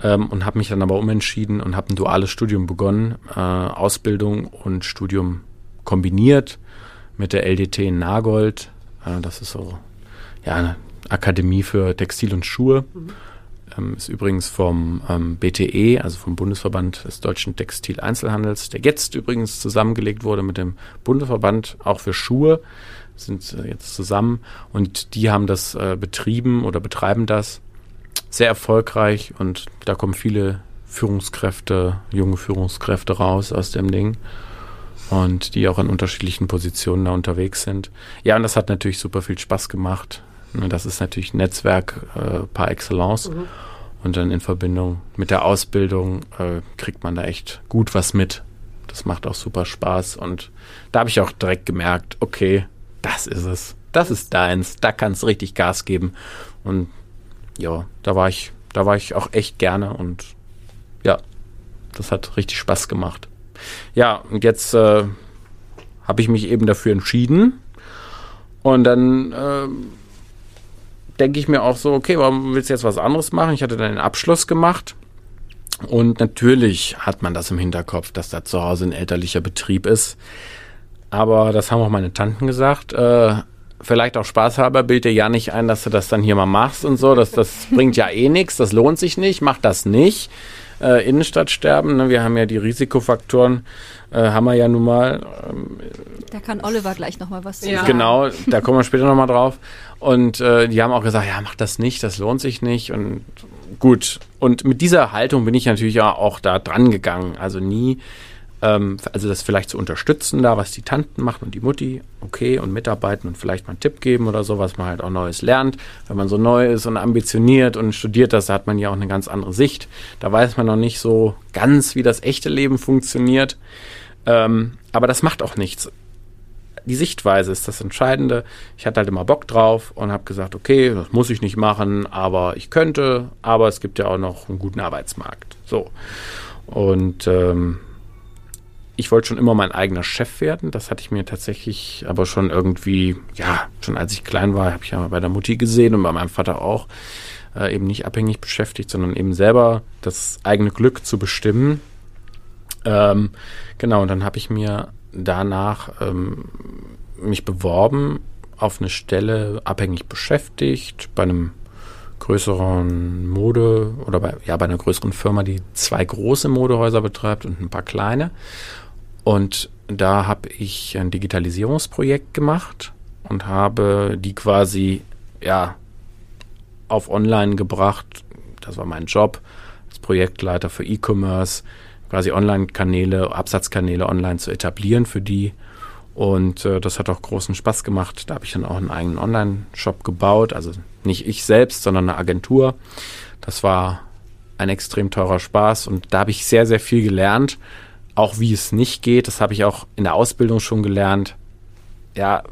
ähm, und habe mich dann aber umentschieden und habe ein duales Studium begonnen, äh, Ausbildung und Studium kombiniert mit der LDT in Nagold. Äh, das ist so ja, eine Akademie für Textil und Schuhe. Ähm, ist übrigens vom ähm, BTE, also vom Bundesverband des deutschen Textileinzelhandels, der jetzt übrigens zusammengelegt wurde mit dem Bundesverband auch für Schuhe, sind äh, jetzt zusammen und die haben das äh, betrieben oder betreiben das sehr erfolgreich und da kommen viele Führungskräfte, junge Führungskräfte raus aus dem Ding und die auch in unterschiedlichen Positionen da unterwegs sind. Ja, und das hat natürlich super viel Spaß gemacht. Ne, Das ist natürlich Netzwerk äh, par excellence. Und dann in Verbindung mit der Ausbildung äh, kriegt man da echt gut was mit. Das macht auch super Spaß. Und da habe ich auch direkt gemerkt, okay, das ist es. Das ist deins. Da kannst du richtig Gas geben. Und ja, da war ich, da war ich auch echt gerne und ja, das hat richtig Spaß gemacht. Ja, und jetzt äh, habe ich mich eben dafür entschieden. Und dann ähm, denke ich mir auch so, okay, warum willst du jetzt was anderes machen? Ich hatte dann den Abschluss gemacht. Und natürlich hat man das im Hinterkopf, dass da zu Hause ein elterlicher Betrieb ist. Aber das haben auch meine Tanten gesagt. Äh, vielleicht auch spaßhalber, bild dir ja nicht ein, dass du das dann hier mal machst und so. Das, das [LAUGHS] bringt ja eh nichts, das lohnt sich nicht, mach das nicht. Äh, Innenstadtsterben, ne? wir haben ja die Risikofaktoren, äh, haben wir ja nun mal. Ähm, da kann Oliver gleich nochmal was zu ja. sagen. Genau, da kommen wir [LAUGHS] später nochmal drauf. Und äh, die haben auch gesagt, ja, mach das nicht, das lohnt sich nicht. Und gut, und mit dieser Haltung bin ich natürlich auch da dran gegangen. Also nie ähm, also das vielleicht zu unterstützen, da was die Tanten machen und die Mutti, okay, und mitarbeiten und vielleicht mal einen Tipp geben oder so, was man halt auch Neues lernt. Wenn man so neu ist und ambitioniert und studiert das, da hat man ja auch eine ganz andere Sicht. Da weiß man noch nicht so ganz, wie das echte Leben funktioniert. Ähm, aber das macht auch nichts. Die Sichtweise ist das Entscheidende. Ich hatte halt immer Bock drauf und habe gesagt, okay, das muss ich nicht machen, aber ich könnte, aber es gibt ja auch noch einen guten Arbeitsmarkt. So. Und ähm, ich wollte schon immer mein eigener Chef werden. Das hatte ich mir tatsächlich aber schon irgendwie, ja, schon als ich klein war, habe ich ja bei der Mutti gesehen und bei meinem Vater auch, äh, eben nicht abhängig beschäftigt, sondern eben selber das eigene Glück zu bestimmen. Ähm, genau, und dann habe ich mir danach ähm, mich beworben auf eine Stelle abhängig beschäftigt bei einem größeren Mode oder bei, ja, bei einer größeren Firma, die zwei große Modehäuser betreibt und ein paar kleine. Und da habe ich ein Digitalisierungsprojekt gemacht und habe die quasi ja auf Online gebracht. Das war mein Job als Projektleiter für E-Commerce, quasi Online-Kanäle, Absatzkanäle online zu etablieren für die. Und äh, das hat auch großen Spaß gemacht. Da habe ich dann auch einen eigenen Online-Shop gebaut. Also nicht ich selbst, sondern eine Agentur. Das war ein extrem teurer Spaß und da habe ich sehr, sehr viel gelernt auch wie es nicht geht. Das habe ich auch in der Ausbildung schon gelernt. Ja,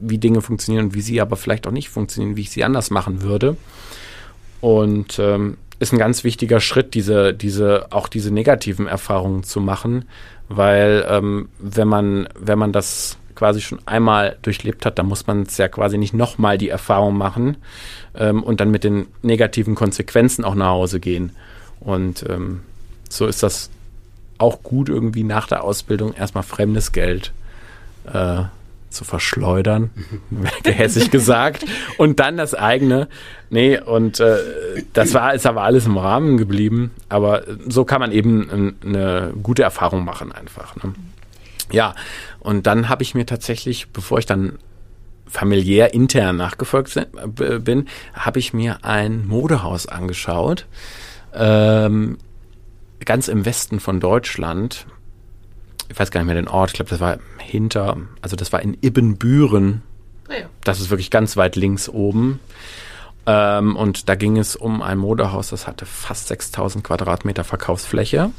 wie Dinge funktionieren und wie sie aber vielleicht auch nicht funktionieren, wie ich sie anders machen würde. Und ähm, ist ein ganz wichtiger Schritt, diese, diese, auch diese negativen Erfahrungen zu machen, weil ähm, wenn man, wenn man das quasi schon einmal durchlebt hat, dann muss man es ja quasi nicht nochmal die Erfahrung machen ähm, und dann mit den negativen Konsequenzen auch nach Hause gehen. Und ähm, so ist das auch gut, irgendwie nach der Ausbildung erstmal fremdes Geld äh, zu verschleudern, [LAUGHS] [LAUGHS] gehässig gesagt, und dann das eigene. Nee, und äh, das war, ist aber alles im Rahmen geblieben. Aber so kann man eben eine gute Erfahrung machen einfach. Ne? Ja, und dann habe ich mir tatsächlich, bevor ich dann familiär intern nachgefolgt bin, habe ich mir ein Modehaus angeschaut. Ähm, ganz im Westen von Deutschland, ich weiß gar nicht mehr den Ort, ich glaube, das war hinter, also das war in Ibbenbüren. Ah ja. Das ist wirklich ganz weit links oben. Ähm, und da ging es um ein Modehaus, das hatte fast 6000 Quadratmeter Verkaufsfläche.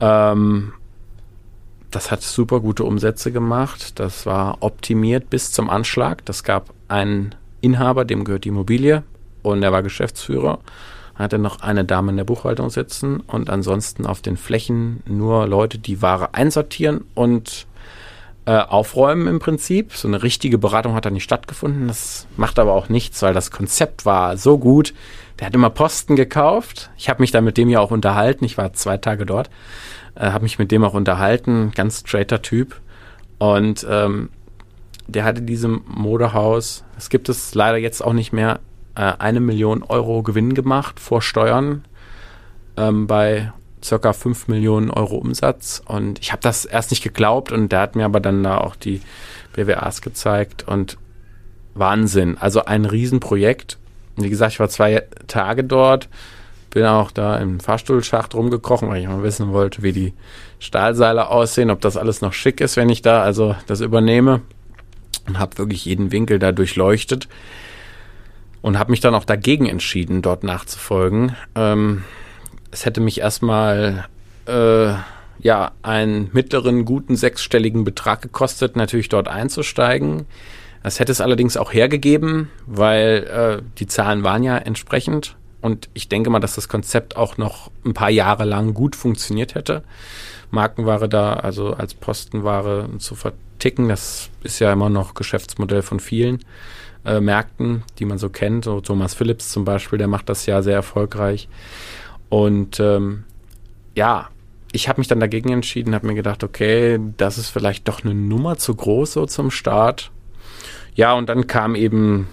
Ähm, das hat super gute Umsätze gemacht. Das war optimiert bis zum Anschlag. Das gab einen Inhaber, dem gehört die Immobilie und er war Geschäftsführer hatte noch eine Dame in der Buchhaltung sitzen und ansonsten auf den Flächen nur Leute, die Ware einsortieren und äh, aufräumen im Prinzip. So eine richtige Beratung hat da nicht stattgefunden. Das macht aber auch nichts, weil das Konzept war so gut. Der hat immer Posten gekauft. Ich habe mich da mit dem ja auch unterhalten. Ich war zwei Tage dort. Äh, habe mich mit dem auch unterhalten. Ganz straighter Typ. Und ähm, der hatte diesem Modehaus, das gibt es leider jetzt auch nicht mehr, äh, eine Million Euro Gewinn gemacht vor Steuern ähm, bei circa 5 Millionen Euro Umsatz. Und ich habe das erst nicht geglaubt und der hat mir aber dann da auch die BWAs gezeigt und Wahnsinn. Also ein Riesenprojekt. Wie gesagt, ich war zwei Tage dort, bin auch da im Fahrstuhlschacht rumgekrochen, weil ich mal wissen wollte, wie die Stahlseile aussehen, ob das alles noch schick ist, wenn ich da also das übernehme. Und habe wirklich jeden Winkel da durchleuchtet und habe mich dann auch dagegen entschieden, dort nachzufolgen. Ähm, es hätte mich erstmal äh, ja einen mittleren guten sechsstelligen Betrag gekostet, natürlich dort einzusteigen. Das hätte es allerdings auch hergegeben, weil äh, die Zahlen waren ja entsprechend. Und ich denke mal, dass das Konzept auch noch ein paar Jahre lang gut funktioniert hätte. Markenware da, also als Postenware zu verticken, das ist ja immer noch Geschäftsmodell von vielen äh, Märkten, die man so kennt. So Thomas Phillips zum Beispiel, der macht das ja sehr erfolgreich. Und ähm, ja, ich habe mich dann dagegen entschieden, habe mir gedacht, okay, das ist vielleicht doch eine Nummer zu groß so zum Start. Ja, und dann kam eben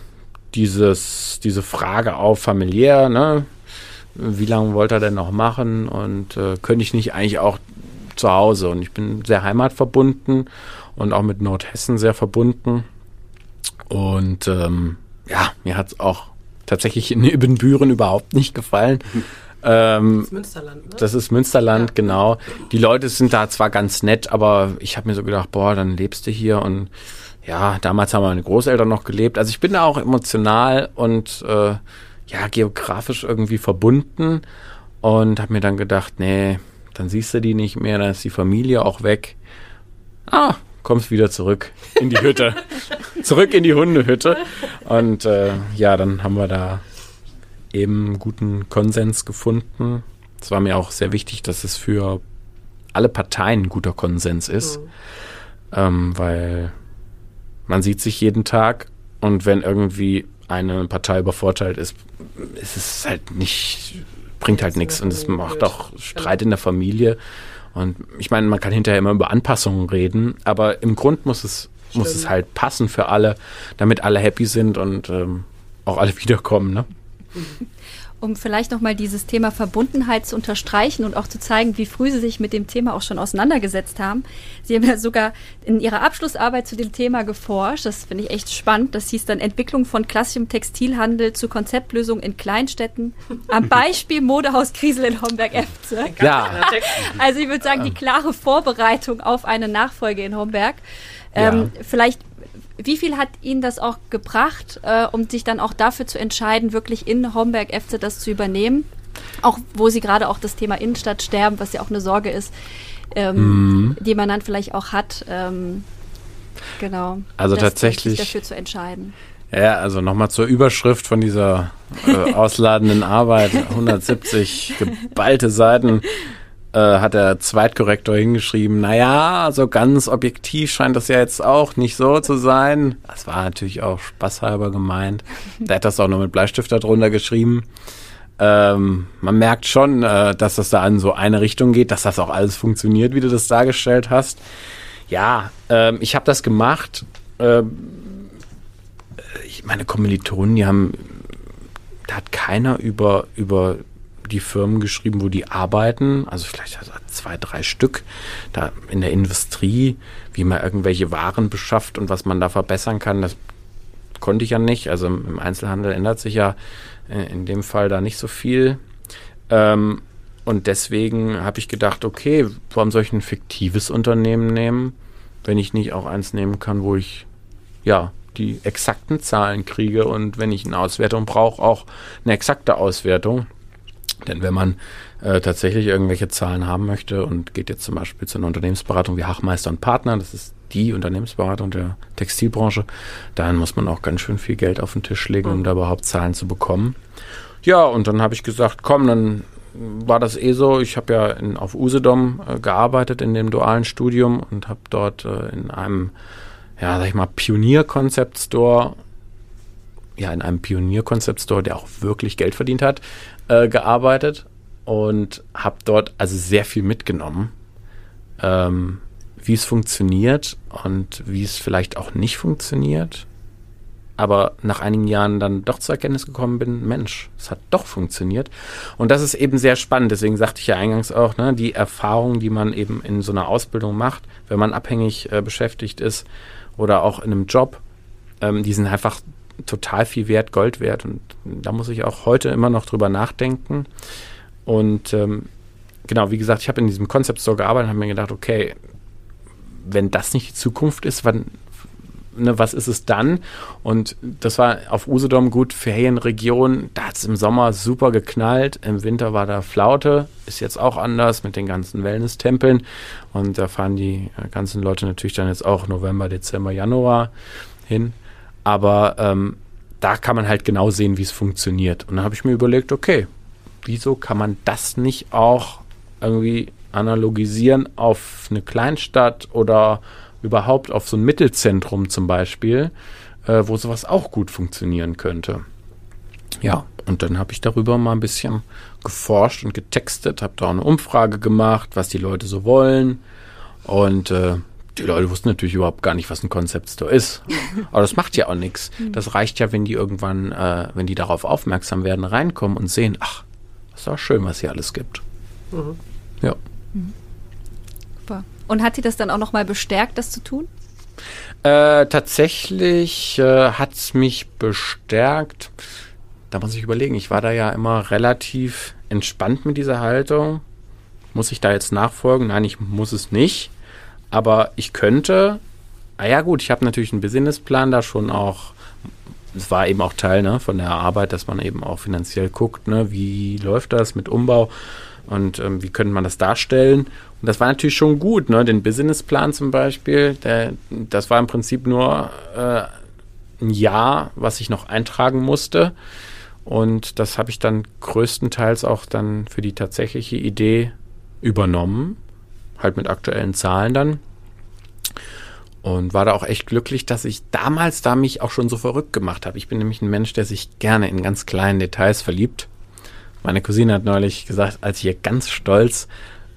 dieses, diese Frage auf familiär, ne? Wie lange wollte er denn noch machen und äh, könnte ich nicht eigentlich auch zu Hause? Und ich bin sehr heimatverbunden und auch mit Nordhessen sehr verbunden. Und ähm, ja, mir hat es auch tatsächlich in Ibbenbüren überhaupt nicht gefallen. [LAUGHS] Ähm, das ist Münsterland, ne? Das ist Münsterland, ja. genau. Die Leute sind da zwar ganz nett, aber ich habe mir so gedacht, boah, dann lebst du hier und ja, damals haben meine Großeltern noch gelebt. Also ich bin da auch emotional und äh, ja, geografisch irgendwie verbunden und habe mir dann gedacht, nee, dann siehst du die nicht mehr, dann ist die Familie auch weg. Ah, kommst wieder zurück in die Hütte. [LAUGHS] zurück in die Hundehütte. Und äh, ja, dann haben wir da eben guten Konsens gefunden. Es war mir auch sehr wichtig, dass es für alle Parteien ein guter Konsens ist, mhm. ähm, weil man sieht sich jeden Tag und wenn irgendwie eine Partei übervorteilt ist, ist es halt nicht, bringt halt nichts und es macht auch Streit in der Familie. Und ich meine, man kann hinterher immer über Anpassungen reden, aber im Grund muss es, muss es halt passen für alle, damit alle happy sind und ähm, auch alle [LAUGHS] wiederkommen. Ne? um vielleicht nochmal dieses Thema Verbundenheit zu unterstreichen und auch zu zeigen, wie früh Sie sich mit dem Thema auch schon auseinandergesetzt haben. Sie haben ja sogar in Ihrer Abschlussarbeit zu dem Thema geforscht. Das finde ich echt spannend. Das hieß dann Entwicklung von klassischem Textilhandel zu Konzeptlösungen in Kleinstädten. Am [LAUGHS] Beispiel Modehaus Kriesel in Homberg-Efze. Ja. [LAUGHS] Also ich würde sagen, die klare Vorbereitung auf eine Nachfolge in Homberg. Ähm, ja. Vielleicht wie viel hat Ihnen das auch gebracht, äh, um sich dann auch dafür zu entscheiden, wirklich in Homberg FC das zu übernehmen? Auch wo Sie gerade auch das Thema Innenstadt sterben, was ja auch eine Sorge ist, ähm, mhm. die man dann vielleicht auch hat. Ähm, genau. Also tatsächlich dafür zu entscheiden. Ja, also nochmal zur Überschrift von dieser äh, [LAUGHS] ausladenden Arbeit. [LAUGHS] 170 geballte Seiten äh, hat der Zweitkorrektor hingeschrieben, naja, so ganz objektiv scheint das ja jetzt auch nicht so zu sein. Das war natürlich auch spaßhalber gemeint. Der hat das auch noch mit Bleistift darunter geschrieben. Ähm, man merkt schon, äh, dass das da in so eine Richtung geht, dass das auch alles funktioniert, wie du das dargestellt hast. Ja, ähm, ich habe das gemacht. Ähm, ich, meine Kommilitonen, die haben, da hat keiner über, über die Firmen geschrieben, wo die arbeiten, also vielleicht also zwei, drei Stück, da in der Industrie, wie man irgendwelche Waren beschafft und was man da verbessern kann, das konnte ich ja nicht. Also im Einzelhandel ändert sich ja äh, in dem Fall da nicht so viel. Ähm, und deswegen habe ich gedacht, okay, warum soll ich ein fiktives Unternehmen nehmen, wenn ich nicht auch eins nehmen kann, wo ich ja die exakten Zahlen kriege und wenn ich eine Auswertung brauche, auch eine exakte Auswertung. Denn wenn man äh, tatsächlich irgendwelche Zahlen haben möchte und geht jetzt zum Beispiel zu einer Unternehmensberatung wie Hachmeister und Partner, das ist die Unternehmensberatung der Textilbranche, dann muss man auch ganz schön viel Geld auf den Tisch legen, um da überhaupt Zahlen zu bekommen. Ja, und dann habe ich gesagt, komm, dann war das eh so. Ich habe ja in, auf Usedom äh, gearbeitet in dem dualen Studium und habe dort äh, in einem, ja, sag ich mal, Pionier-Concept-Store ja, in einem Pionier-Concept-Store, der auch wirklich Geld verdient hat, äh, gearbeitet und habe dort also sehr viel mitgenommen, ähm, wie es funktioniert und wie es vielleicht auch nicht funktioniert. Aber nach einigen Jahren dann doch zur Erkenntnis gekommen bin, Mensch, es hat doch funktioniert. Und das ist eben sehr spannend. Deswegen sagte ich ja eingangs auch, ne, die Erfahrungen, die man eben in so einer Ausbildung macht, wenn man abhängig äh, beschäftigt ist oder auch in einem Job, ähm, die sind einfach total viel wert, Gold wert. Und da muss ich auch heute immer noch drüber nachdenken. Und ähm, genau, wie gesagt, ich habe in diesem Concept Store gearbeitet und habe mir gedacht, okay, wenn das nicht die Zukunft ist, wann, ne, was ist es dann? Und das war auf Usedom gut, Ferienregion, da hat es im Sommer super geknallt, im Winter war da Flaute, ist jetzt auch anders mit den ganzen Wellness-Tempeln und da fahren die äh, ganzen Leute natürlich dann jetzt auch November, Dezember, Januar hin. Aber ähm, da kann man halt genau sehen, wie es funktioniert. Und dann habe ich mir überlegt, okay, wieso kann man das nicht auch irgendwie analogisieren auf eine Kleinstadt oder überhaupt auf so ein Mittelzentrum zum Beispiel, äh, wo sowas auch gut funktionieren könnte. Ja, und dann habe ich darüber mal ein bisschen geforscht und getextet, habe da auch eine Umfrage gemacht, was die Leute so wollen. Und äh, die Leute wussten natürlich überhaupt gar nicht, was ein Concept Store ist. Aber das macht ja auch nichts. Das reicht ja, wenn die irgendwann, äh, wenn die darauf aufmerksam werden, reinkommen und sehen, ach, das ist auch schön, was hier alles gibt. Mhm. Ja. Super. Und hat sie das dann auch nochmal bestärkt, das zu tun? Äh, tatsächlich äh, hat es mich bestärkt. Da muss ich überlegen, ich war da ja immer relativ entspannt mit dieser Haltung. Muss ich da jetzt nachfolgen? Nein, ich muss es nicht. Aber ich könnte, ah ja gut, ich habe natürlich einen Businessplan da schon auch, es war eben auch Teil ne, von der Arbeit, dass man eben auch finanziell guckt, ne, wie läuft das mit Umbau und ähm, wie könnte man das darstellen. Und das war natürlich schon gut, ne, den Businessplan zum Beispiel, der, das war im Prinzip nur äh, ein Jahr, was ich noch eintragen musste. Und das habe ich dann größtenteils auch dann für die tatsächliche Idee übernommen halt mit aktuellen Zahlen dann. Und war da auch echt glücklich, dass ich damals da mich auch schon so verrückt gemacht habe. Ich bin nämlich ein Mensch, der sich gerne in ganz kleinen Details verliebt. Meine Cousine hat neulich gesagt, als ich ihr ganz stolz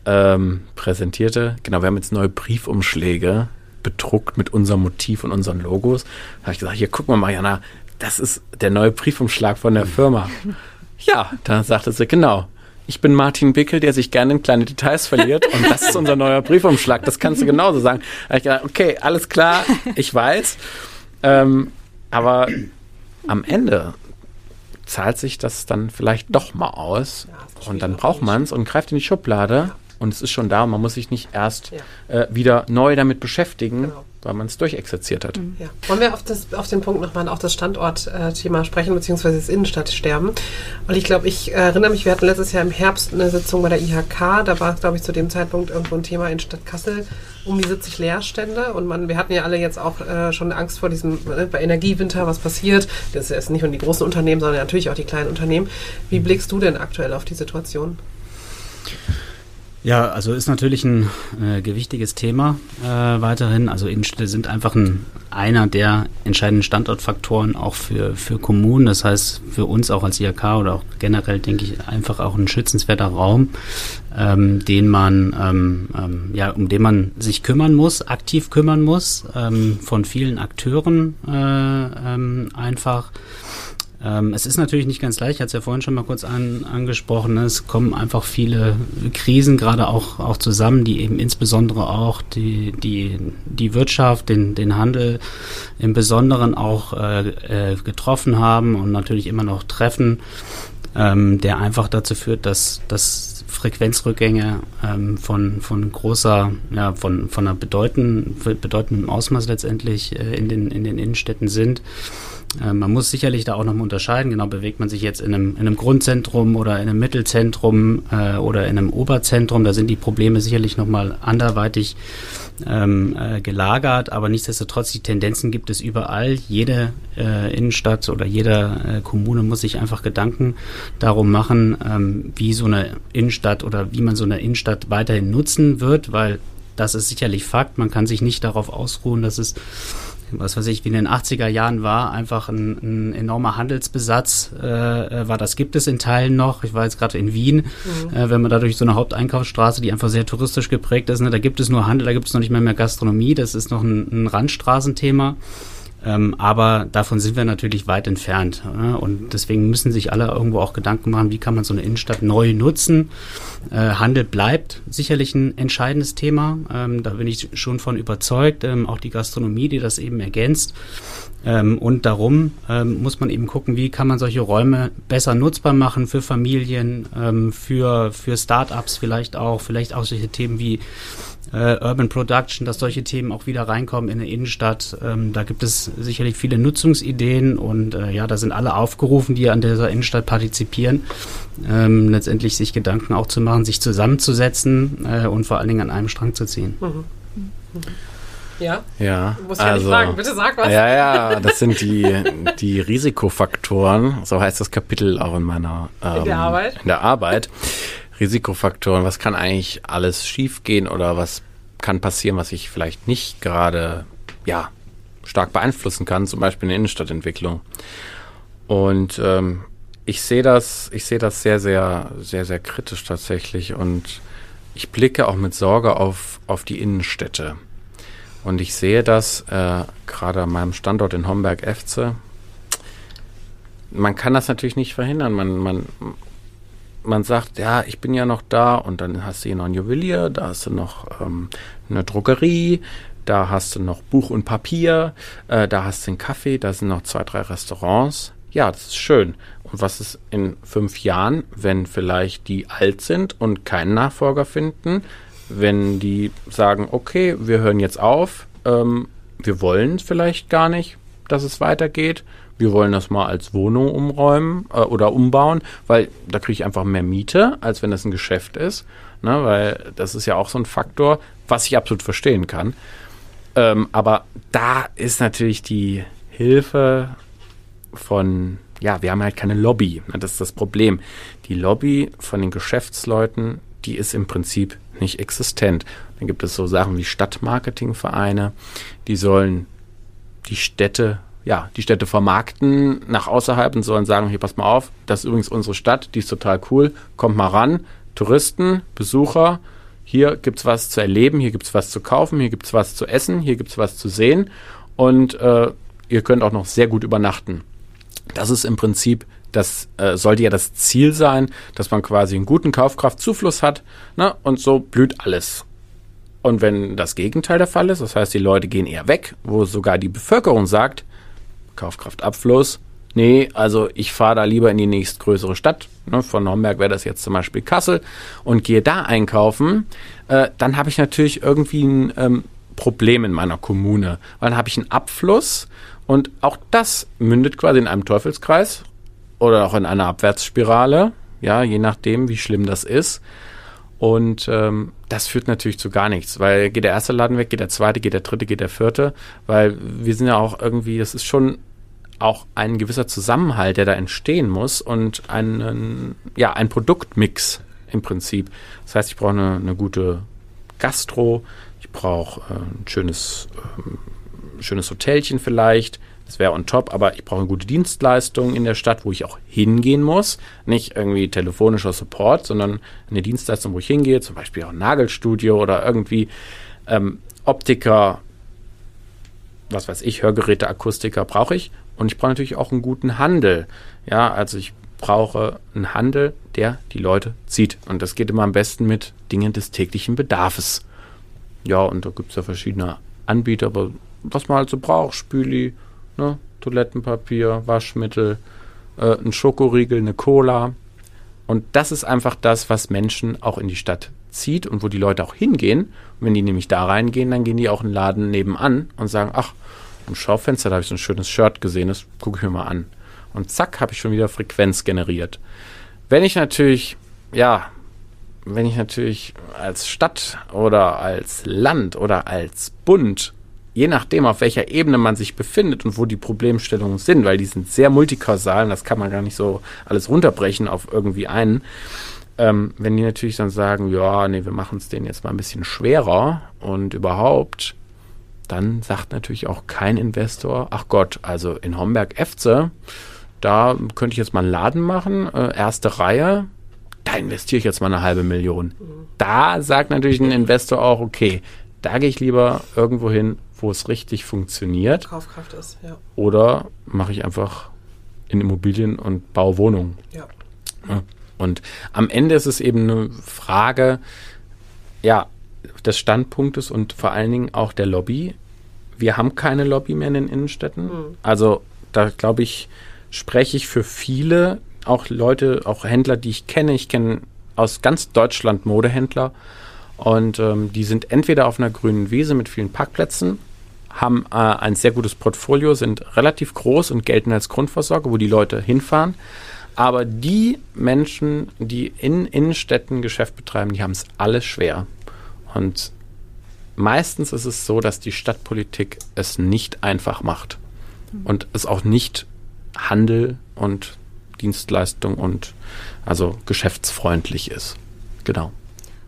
ähm, präsentierte, genau, wir haben jetzt neue Briefumschläge bedruckt mit unserem Motiv und unseren Logos. Da habe ich gesagt, hier guck mal, Mariana, das ist der neue Briefumschlag von der Firma. ja, da sagte sie, genau, ich bin Martin Bickel, der sich gerne in kleine Details verliert und das ist unser neuer Briefumschlag. Das kannst du genauso sagen. Da ich gedacht, okay, alles klar, ich weiß. Ähm, aber am Ende zahlt sich das dann vielleicht doch mal aus Ja, und dann braucht man es und greift in die Schublade und es ist schon da und man muss sich nicht erst äh, wieder neu damit beschäftigen, Genau. Weil man es durchexerziert hat. Ja. Wollen wir auf, das, auf den Punkt nochmal auf das Standortthema sprechen, beziehungsweise das Innenstadtsterben? Und ich glaube, ich erinnere mich, wir hatten letztes Jahr im Herbst eine Sitzung bei der IHK, da war, glaube ich, zu dem Zeitpunkt irgendwo ein Thema in Stadt Kassel um die 70 Leerstände und man, wir hatten ja alle jetzt auch äh, schon Angst vor diesem, äh, bei Energiewinter, was passiert. Das ist nicht nur die großen Unternehmen, sondern natürlich auch die kleinen Unternehmen. Wie blickst du denn aktuell auf die Situation? Ja, also ist natürlich ein äh, gewichtiges Thema äh, weiterhin. Also Innenstädte sind einfach ein, einer der entscheidenden Standortfaktoren auch für, für Kommunen. Das heißt, für uns auch als IHK oder auch generell, denke ich, einfach auch ein schützenswerter Raum, ähm, den man, ähm, ähm, ja, um den man sich kümmern muss, aktiv kümmern muss, ähm, von vielen Akteuren äh, ähm, einfach. Ähm, es ist natürlich nicht ganz leicht, ich hatte es ja vorhin schon mal kurz an, angesprochen, ne? es kommen einfach viele Krisen gerade auch, auch zusammen, die eben insbesondere auch die, die, die Wirtschaft, den, den Handel im Besonderen auch äh, äh, getroffen haben und natürlich immer noch treffen, ähm, der einfach dazu führt, dass, dass Frequenzrückgänge ähm, von, von großer, ja, von, von einer bedeutenden, bedeutenden Ausmaß letztendlich äh, in, den, in den Innenstädten sind. Äh, Man muss sicherlich da auch noch mal unterscheiden. Genau, bewegt man sich jetzt in einem, in einem Grundzentrum oder in einem Mittelzentrum äh, oder in einem Oberzentrum. Da sind die Probleme sicherlich noch mal anderweitig ähm, äh, gelagert. Aber nichtsdestotrotz, die Tendenzen gibt es überall. Jede äh, Innenstadt oder jede äh, Kommune muss sich einfach Gedanken darum machen, ähm, wie so eine Innenstadt oder wie man so eine Innenstadt weiterhin nutzen wird, weil das ist sicherlich Fakt. Man kann sich nicht darauf ausruhen, dass es was weiß ich, wie in den 80er Jahren war, einfach ein, ein enormer Handelsbesatz äh, war. Das gibt es in Teilen noch. Ich war jetzt gerade in Wien, mhm. äh, wenn man da durch so eine Haupteinkaufsstraße, die einfach sehr touristisch geprägt ist, ne, da gibt es nur Handel, da gibt es noch nicht mehr mehr Gastronomie. Das ist noch ein, ein Randstraßenthema. Ähm, aber davon sind wir natürlich weit entfernt. Äh, und deswegen müssen sich alle irgendwo auch Gedanken machen, wie kann man so eine Innenstadt neu nutzen. Äh, Handel bleibt sicherlich ein entscheidendes Thema. Ähm, da bin ich schon von überzeugt. Ähm, auch die Gastronomie, die das eben ergänzt. Ähm, und darum ähm, muss man eben gucken, wie kann man solche Räume besser nutzbar machen für Familien, ähm, für, für Start-ups vielleicht auch, vielleicht auch solche Themen wie äh, Urban Production, dass solche Themen auch wieder reinkommen in eine Innenstadt. Ähm, da gibt es sicherlich viele Nutzungsideen und äh, ja, da sind alle aufgerufen, die an dieser Innenstadt partizipieren, ähm, letztendlich sich Gedanken auch zu machen, sich zusammenzusetzen äh, und vor allen Dingen an einem Strang zu ziehen. Mhm. Ja? Ja, Du musst ja nicht fragen, bitte sag was. Ja, ja, das sind die, die Risikofaktoren, so heißt das Kapitel auch in meiner ähm, In der Arbeit? In der Arbeit. Risikofaktoren, was kann eigentlich alles schiefgehen oder was kann passieren, was ich vielleicht nicht gerade ja, stark beeinflussen kann, zum Beispiel eine Innenstadtentwicklung. Und ähm, ich sehe das, ich sehe das sehr, sehr, sehr, sehr kritisch tatsächlich und ich blicke auch mit Sorge auf, auf die Innenstädte. Und ich sehe das äh, gerade an meinem Standort in Homberg-Efze. Man kann das natürlich nicht verhindern. Man, man, man sagt, ja, ich bin ja noch da und dann hast du hier noch ein Juwelier, da hast du noch ähm, eine Drogerie, da hast du noch Buch und Papier, äh, da hast du einen Kaffee, da sind noch zwei, drei Restaurants. Ja, das ist schön. Und was ist in fünf Jahren, wenn vielleicht die alt sind und keinen Nachfolger finden? Wenn die sagen, okay, wir hören jetzt auf, ähm, wir wollen vielleicht gar nicht, dass es weitergeht. Wir wollen das mal als Wohnung umräumen äh, oder umbauen, weil da kriege ich einfach mehr Miete, als wenn das ein Geschäft ist. Ne? Weil das ist ja auch so ein Faktor, was ich absolut verstehen kann. Ähm, aber da ist natürlich die Hilfe von, ja, wir haben halt keine Lobby. Ne? Das ist das Problem. Die Lobby von den Geschäftsleuten, die ist im Prinzip nicht existent. Dann gibt es so Sachen wie Stadtmarketingvereine, die sollen die Städte, ja, die Städte vermarkten nach außerhalb und sollen sagen, hier pass mal auf, das ist übrigens unsere Stadt, die ist total cool, kommt mal ran, Touristen, Besucher, hier gibt es was zu erleben, hier gibt es was zu kaufen, hier gibt es was zu essen, hier gibt es was zu sehen und äh, ihr könnt auch noch sehr gut übernachten. Das ist im Prinzip, das äh, sollte ja das Ziel sein, dass man quasi einen guten Kaufkraftzufluss hat ne? und so blüht alles. Und wenn das Gegenteil der Fall ist, das heißt, die Leute gehen eher weg, wo sogar die Bevölkerung sagt, Kaufkraftabfluss, nee, also ich fahre da lieber in die nächstgrößere Stadt, ne, von Homberg wäre das jetzt zum Beispiel Kassel, und gehe da einkaufen, äh, dann habe ich natürlich irgendwie ein ähm, Problem in meiner Kommune, weil dann habe ich einen Abfluss und auch das mündet quasi in einem Teufelskreis oder auch in einer Abwärtsspirale, ja, je nachdem, wie schlimm das ist. Und ähm, das führt natürlich zu gar nichts, weil geht der erste Laden weg, geht der zweite, geht der dritte, geht der vierte, weil wir sind ja auch irgendwie, das ist schon auch ein gewisser Zusammenhalt, der da entstehen muss und einen, ja, ein Produktmix im Prinzip. Das heißt, ich brauche eine, eine gute Gastro, ich brauche äh, ein schönes, äh, schönes Hotelchen vielleicht, das wäre on top, aber ich brauche eine gute Dienstleistung in der Stadt, wo ich auch hingehen muss. Nicht irgendwie telefonischer Support, sondern eine Dienstleistung, wo ich hingehe, zum Beispiel auch ein Nagelstudio oder irgendwie ähm, Optiker, was weiß ich, Hörgeräte, Akustiker brauche ich. Und ich brauche natürlich auch einen guten Handel. Ja, also ich brauche einen Handel, der die Leute zieht. Und das geht immer am besten mit Dingen des täglichen Bedarfs. Ja, und da gibt es ja verschiedene Anbieter, aber was man halt so braucht, Spüli, ne, Toilettenpapier, Waschmittel, äh, ein Schokoriegel, eine Cola. Und das ist einfach das, was Menschen auch in die Stadt zieht und wo die Leute auch hingehen. Und wenn die nämlich da reingehen, dann gehen die auch in den Laden nebenan und sagen, ach, im Schaufenster, da habe ich so ein schönes Shirt gesehen, das gucke ich mir mal an. Und zack, habe ich schon wieder Frequenz generiert. Wenn ich natürlich, ja, wenn ich natürlich als Stadt oder als Land oder als Bund, je nachdem, auf welcher Ebene man sich befindet und wo die Problemstellungen sind, weil die sind sehr multikausal und das kann man gar nicht so alles runterbrechen auf irgendwie einen. Ähm, wenn die natürlich dann sagen, ja, nee, wir machen es denen jetzt mal ein bisschen schwerer und überhaupt, dann sagt natürlich auch kein Investor, ach Gott, also in Homberg-Efze, da könnte ich jetzt mal einen Laden machen, äh, erste Reihe, da investiere ich jetzt mal eine halbe Million. Da sagt natürlich ein Investor auch, okay, da gehe ich lieber irgendwo hin, wo es richtig funktioniert. Kaufkraft ist, ja. Oder mache ich einfach in Immobilien und baue Wohnungen. Ja. Ja. Und am Ende ist es eben eine Frage, ja, des Standpunktes und vor allen Dingen auch der Lobby wir haben keine Lobby mehr in den Innenstädten. Mhm. Also da glaube ich, spreche ich für viele, auch Leute, auch Händler, die ich kenne. Ich kenne aus ganz Deutschland Modehändler und ähm, die sind entweder auf einer grünen Wiese mit vielen Parkplätzen, haben äh, ein sehr gutes Portfolio, sind relativ groß und gelten als Grundversorger, wo die Leute hinfahren. Aber die Menschen, die in Innenstädten Geschäft betreiben, die haben es alles schwer. Und meistens ist es so, dass die Stadtpolitik es nicht einfach macht und es auch nicht Handel und Dienstleistung und also geschäftsfreundlich ist. Genau.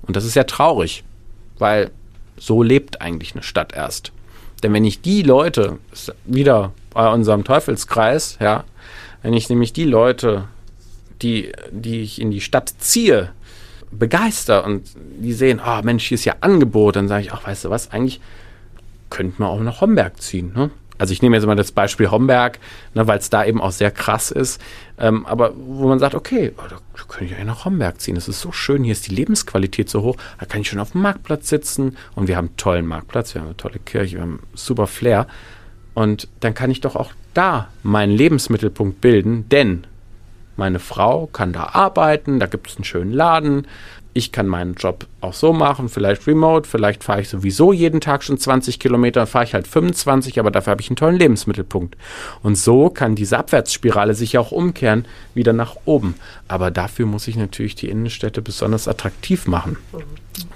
Und das ist ja traurig, weil so lebt eigentlich eine Stadt erst. Denn wenn ich die Leute, wieder bei unserem Teufelskreis, ja, wenn ich nämlich die Leute die, die ich in die Stadt ziehe, begeister und die sehen, oh, Mensch, hier ist ja Angebot, dann sage ich, ach, weißt du was, eigentlich könnte man auch nach Homberg ziehen. Ne? Also ich nehme jetzt mal das Beispiel Homberg, ne, weil es da eben auch sehr krass ist. Ähm, aber wo man sagt, okay, oh, da könnte ich ja nach Homberg ziehen. Es ist so schön, hier ist die Lebensqualität so hoch. Da kann ich schon auf dem Marktplatz sitzen und wir haben einen tollen Marktplatz, wir haben eine tolle Kirche, wir haben super Flair. Und dann kann ich doch auch da meinen Lebensmittelpunkt bilden, denn meine Frau kann da arbeiten, da gibt es einen schönen Laden, ich kann meinen Job auch so machen, vielleicht remote, vielleicht fahre ich sowieso jeden Tag schon 20 Kilometer, fahre ich halt 25, aber dafür habe ich einen tollen Lebensmittelpunkt. Und so kann diese Abwärtsspirale sich auch umkehren, wieder nach oben. Aber dafür muss ich natürlich die Innenstädte besonders attraktiv machen.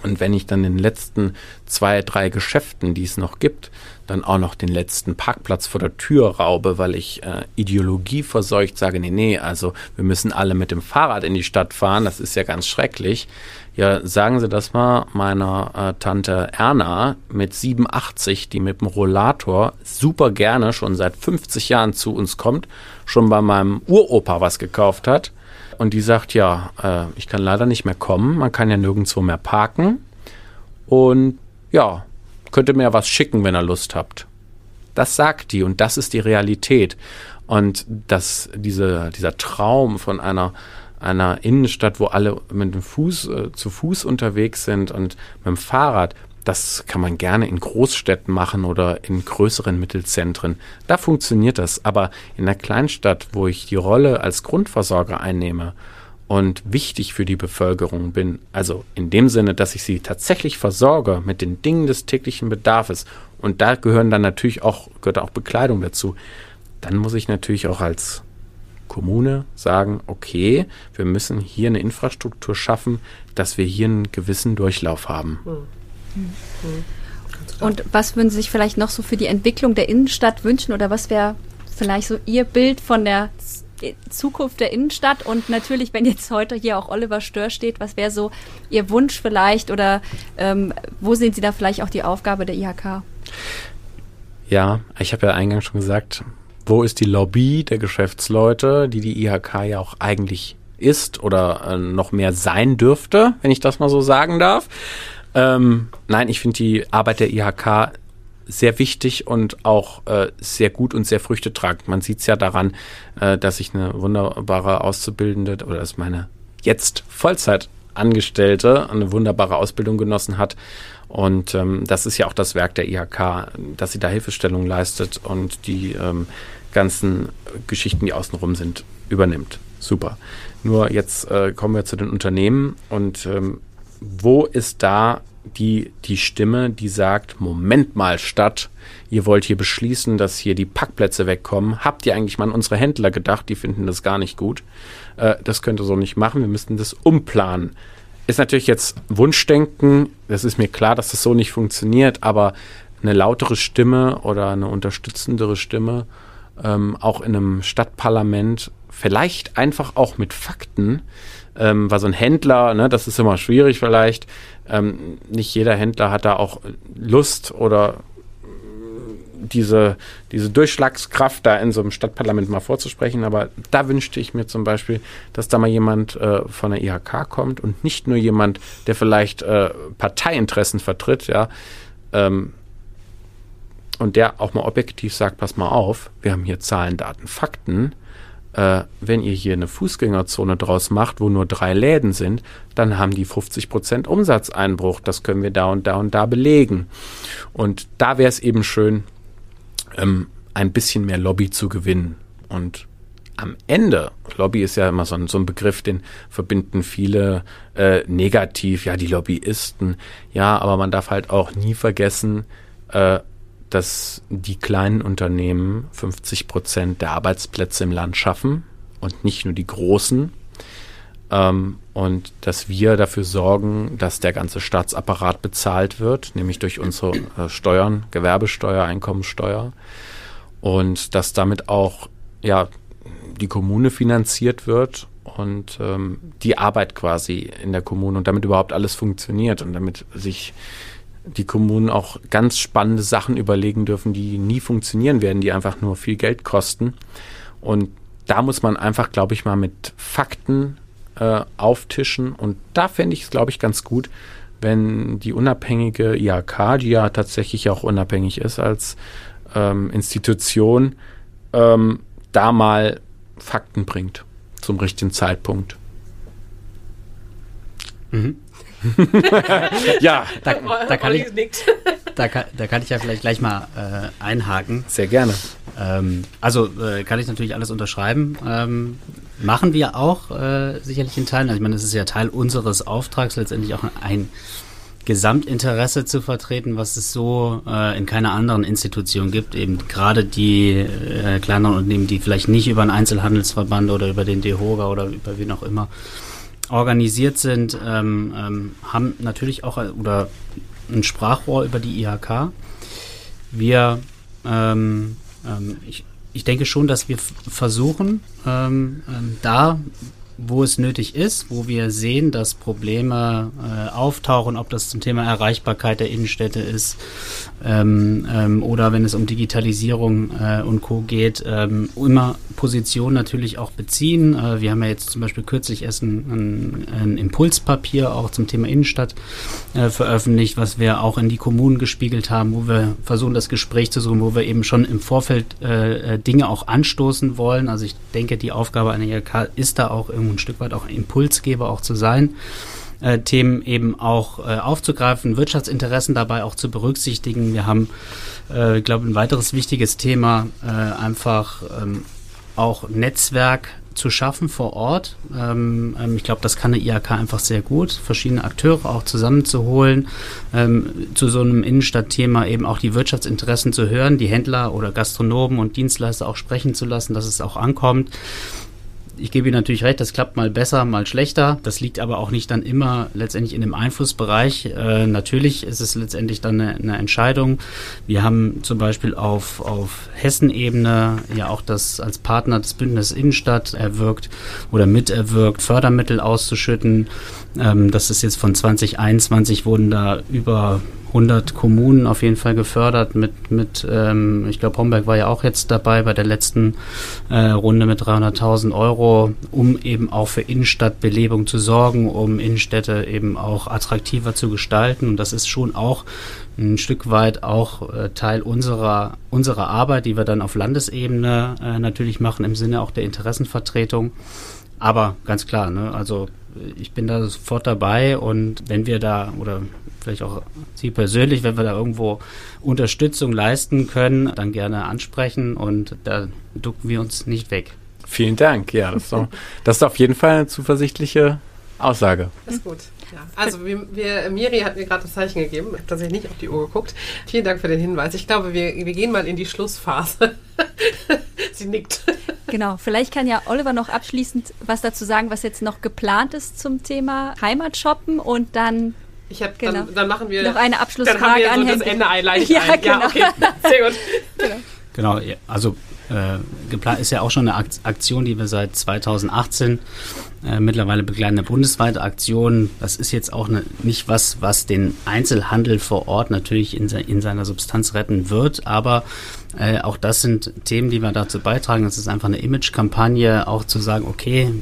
Und wenn ich dann den letzten zwei, drei Geschäften, die es noch gibt, dann auch noch den letzten Parkplatz vor der Tür raube, weil ich äh, Ideologie verseucht sage, nee, nee, also wir müssen alle mit dem Fahrrad in die Stadt fahren, das ist ja ganz schrecklich. Ja, sagen Sie das mal meiner äh, Tante Erna mit 87, die mit dem Rollator super gerne schon seit 50 Jahren zu uns kommt, schon bei meinem Uropa was gekauft hat. Und die sagt, ja, äh, ich kann leider nicht mehr kommen, man kann ja nirgendwo mehr parken. Und ja, könnt ihr mir was schicken, wenn ihr Lust habt. Das sagt die und das ist die Realität. Und dass diese, dieser Traum von einer, einer Innenstadt, wo alle mit dem Fuß äh, zu Fuß unterwegs sind und mit dem Fahrrad, das kann man gerne in Großstädten machen oder in größeren Mittelzentren. Da funktioniert das. Aber in der Kleinstadt, wo ich die Rolle als Grundversorger einnehme und wichtig für die Bevölkerung bin, also in dem Sinne, dass ich sie tatsächlich versorge mit den Dingen des täglichen Bedarfs und da gehören dann natürlich auch, gehört auch Bekleidung dazu, dann muss ich natürlich auch als Kommune sagen, okay, wir müssen hier eine Infrastruktur schaffen, dass wir hier einen gewissen Durchlauf haben. Mhm. Und was würden Sie sich vielleicht noch so für die Entwicklung der Innenstadt wünschen oder was wäre vielleicht so Ihr Bild von der Zukunft der Innenstadt und natürlich, wenn jetzt heute hier auch Oliver Stör steht, was wäre so Ihr Wunsch vielleicht oder ähm, wo sehen Sie da vielleicht auch die Aufgabe der IHK? Ja, ich habe ja eingangs schon gesagt, wo ist die Lobby der Geschäftsleute, die die IHK ja auch eigentlich ist oder äh, noch mehr sein dürfte, wenn ich das mal so sagen darf. Ähm, nein, ich finde die Arbeit der IHK sehr wichtig und auch äh, sehr gut und sehr früchtetragend. Man sieht es ja daran, äh, dass ich eine wunderbare Auszubildende oder dass meine jetzt Vollzeitangestellte eine wunderbare Ausbildung genossen hat. Und ähm, das ist ja auch das Werk der IHK, dass sie da Hilfestellung leistet und die ähm, ganzen Geschichten, die außenrum sind, übernimmt. Super. Nur jetzt äh, kommen wir zu den Unternehmen und ähm, wo ist da die, die Stimme, die sagt, Moment mal, Stadt, ihr wollt hier beschließen, dass hier die Packplätze wegkommen. Habt ihr eigentlich mal an unsere Händler gedacht? Die finden das gar nicht gut. Äh, das könnt ihr so nicht machen. Wir müssten das umplanen. Ist natürlich jetzt Wunschdenken. Das ist mir klar, dass das so nicht funktioniert, aber eine lautere Stimme oder eine unterstützendere Stimme, ähm, auch in einem Stadtparlament, vielleicht einfach auch mit Fakten, ähm, weil so ein Händler, ne, das ist immer schwierig vielleicht, ähm, nicht jeder Händler hat da auch Lust oder diese, diese Durchschlagskraft da in so einem Stadtparlament mal vorzusprechen. Aber da wünschte ich mir zum Beispiel, dass da mal jemand äh, von der IHK kommt und nicht nur jemand, der vielleicht äh, Parteiinteressen vertritt, ja, ähm, und der auch mal objektiv sagt, pass mal auf, wir haben hier Zahlen, Daten, Fakten äh, wenn ihr hier eine Fußgängerzone draus macht, wo nur drei Läden sind, dann haben die 50% Umsatzeinbruch. Das können wir da und da und da belegen. Und da wäre es eben schön, ähm, ein bisschen mehr Lobby zu gewinnen. Und am Ende, Lobby ist ja immer so ein, so ein Begriff, den verbinden viele äh, negativ, ja, die Lobbyisten, ja, aber man darf halt auch nie vergessen, äh, dass die kleinen Unternehmen 50 Prozent der Arbeitsplätze im Land schaffen und nicht nur die großen. Ähm, und dass wir dafür sorgen, dass der ganze Staatsapparat bezahlt wird, nämlich durch unsere äh, Steuern, Gewerbesteuer, Einkommensteuer. Und dass damit auch ja, die Kommune finanziert wird und ähm, die Arbeit quasi in der Kommune und damit überhaupt alles funktioniert und damit sich die Kommunen auch ganz spannende Sachen überlegen dürfen, die nie funktionieren werden, die einfach nur viel Geld kosten. Und da muss man einfach, glaube ich, mal mit Fakten äh, auftischen. Und da fände ich es, glaube ich, ganz gut, wenn die unabhängige IHK, die ja tatsächlich auch unabhängig ist als ähm, Institution, ähm, da mal Fakten bringt zum richtigen Zeitpunkt. Mhm. [LAUGHS] ja, da, da, kann ich, da, kann, da kann ich ja vielleicht gleich mal äh, einhaken. Sehr gerne. Ähm, also äh, kann ich natürlich alles unterschreiben. Ähm, machen wir auch äh, sicherlich in Teilen. Also ich meine, das ist ja Teil unseres Auftrags, letztendlich auch ein Gesamtinteresse zu vertreten, was es so äh, in keiner anderen Institution gibt. Eben gerade die äh, kleineren Unternehmen, die vielleicht nicht über einen Einzelhandelsverband oder über den DEHOGA oder über wen auch immer organisiert sind, ähm, ähm, haben natürlich auch äh, oder ein Sprachrohr über die IHK. Wir, ähm, ähm, ich, ich denke schon, dass wir versuchen, ähm, da wo es nötig ist, wo wir sehen, dass Probleme äh, auftauchen, ob das zum Thema Erreichbarkeit der Innenstädte ist ähm, ähm, oder wenn es um Digitalisierung äh, und Co. geht, ähm, immer Position natürlich auch beziehen. Äh, wir haben ja jetzt zum Beispiel kürzlich erst ein, ein, ein Impulspapier auch zum Thema Innenstadt äh, veröffentlicht, was wir auch in die Kommunen gespiegelt haben, wo wir versuchen, das Gespräch zu suchen, wo wir eben schon im Vorfeld äh, äh Dinge auch anstoßen wollen. Also ich denke, die Aufgabe einer IHK ist da auch irgendwo ein Stück weit auch Impulsgeber auch zu sein. Äh, Themen eben auch äh, aufzugreifen, Wirtschaftsinteressen dabei auch zu berücksichtigen. Wir haben, äh, ich glaube, ein weiteres wichtiges Thema, einfach ähm, auch Netzwerk zu schaffen vor Ort. Ähm, ähm, ich glaube, das kann eine IHK einfach sehr gut, verschiedene Akteure auch zusammenzuholen, zu so einem Innenstadtthema eben auch die Wirtschaftsinteressen zu hören, die Händler oder Gastronomen und Dienstleister auch sprechen zu lassen, dass es auch ankommt ich gebe Ihnen natürlich recht, das klappt mal besser, mal schlechter. Das liegt aber auch nicht dann immer letztendlich in dem Einflussbereich. Äh, natürlich ist es letztendlich dann eine, eine, Entscheidung. Wir haben zum Beispiel auf, auf Hessen-Ebene ja auch das als Partner des Bündnisses Innenstadt erwirkt oder miterwirkt, Fördermittel auszuschütten. Ähm, das ist jetzt von 2021 wurden da über 100 Kommunen auf jeden Fall gefördert mit, mit ähm, ich glaube, Homberg war ja auch jetzt dabei bei der letzten äh, Runde mit 300.000 Euro, um eben auch für Innenstadtbelebung zu sorgen, um Innenstädte eben auch attraktiver zu gestalten. Und das ist schon auch ein Stück weit auch äh, Teil unserer, unserer Arbeit, die wir dann auf Landesebene äh, natürlich machen, im Sinne auch der Interessenvertretung. Aber ganz klar, ne, also ich bin da sofort dabei und wenn wir da oder vielleicht auch Sie persönlich, wenn wir da irgendwo Unterstützung leisten können, dann gerne ansprechen und da ducken wir uns nicht weg. Vielen Dank. Ja, das ist, doch, das ist auf jeden Fall eine zuversichtliche Aussage. Das ist gut. Ja. Also wir, wir, Miri hat mir gerade das Zeichen gegeben. Ich habe tatsächlich nicht auf die Uhr geguckt. Vielen Dank für den Hinweis. Ich glaube, wir, wir gehen mal in die Schlussphase. [LAUGHS] Sie nickt. Genau, vielleicht kann ja Oliver noch abschließend was dazu sagen, was jetzt noch geplant ist zum Thema Heimatshoppen und dann ich habe genau. dann, dann, machen wir noch eine Abschlussfrage dann haben wir so an das Ende einleitet. [LAUGHS] Ja, ein. genau. ja, okay. Sehr gut. genau. Genau, also äh, geplant ist ja auch schon eine Aktion, die wir seit 2018 äh, mittlerweile begleiten, eine bundesweite Aktion. Das ist jetzt auch eine, nicht was, was den Einzelhandel vor Ort natürlich in, in seiner Substanz retten wird, aber äh, auch das sind Themen, die wir dazu beitragen. Das ist einfach eine Image-Kampagne, auch zu sagen, okay,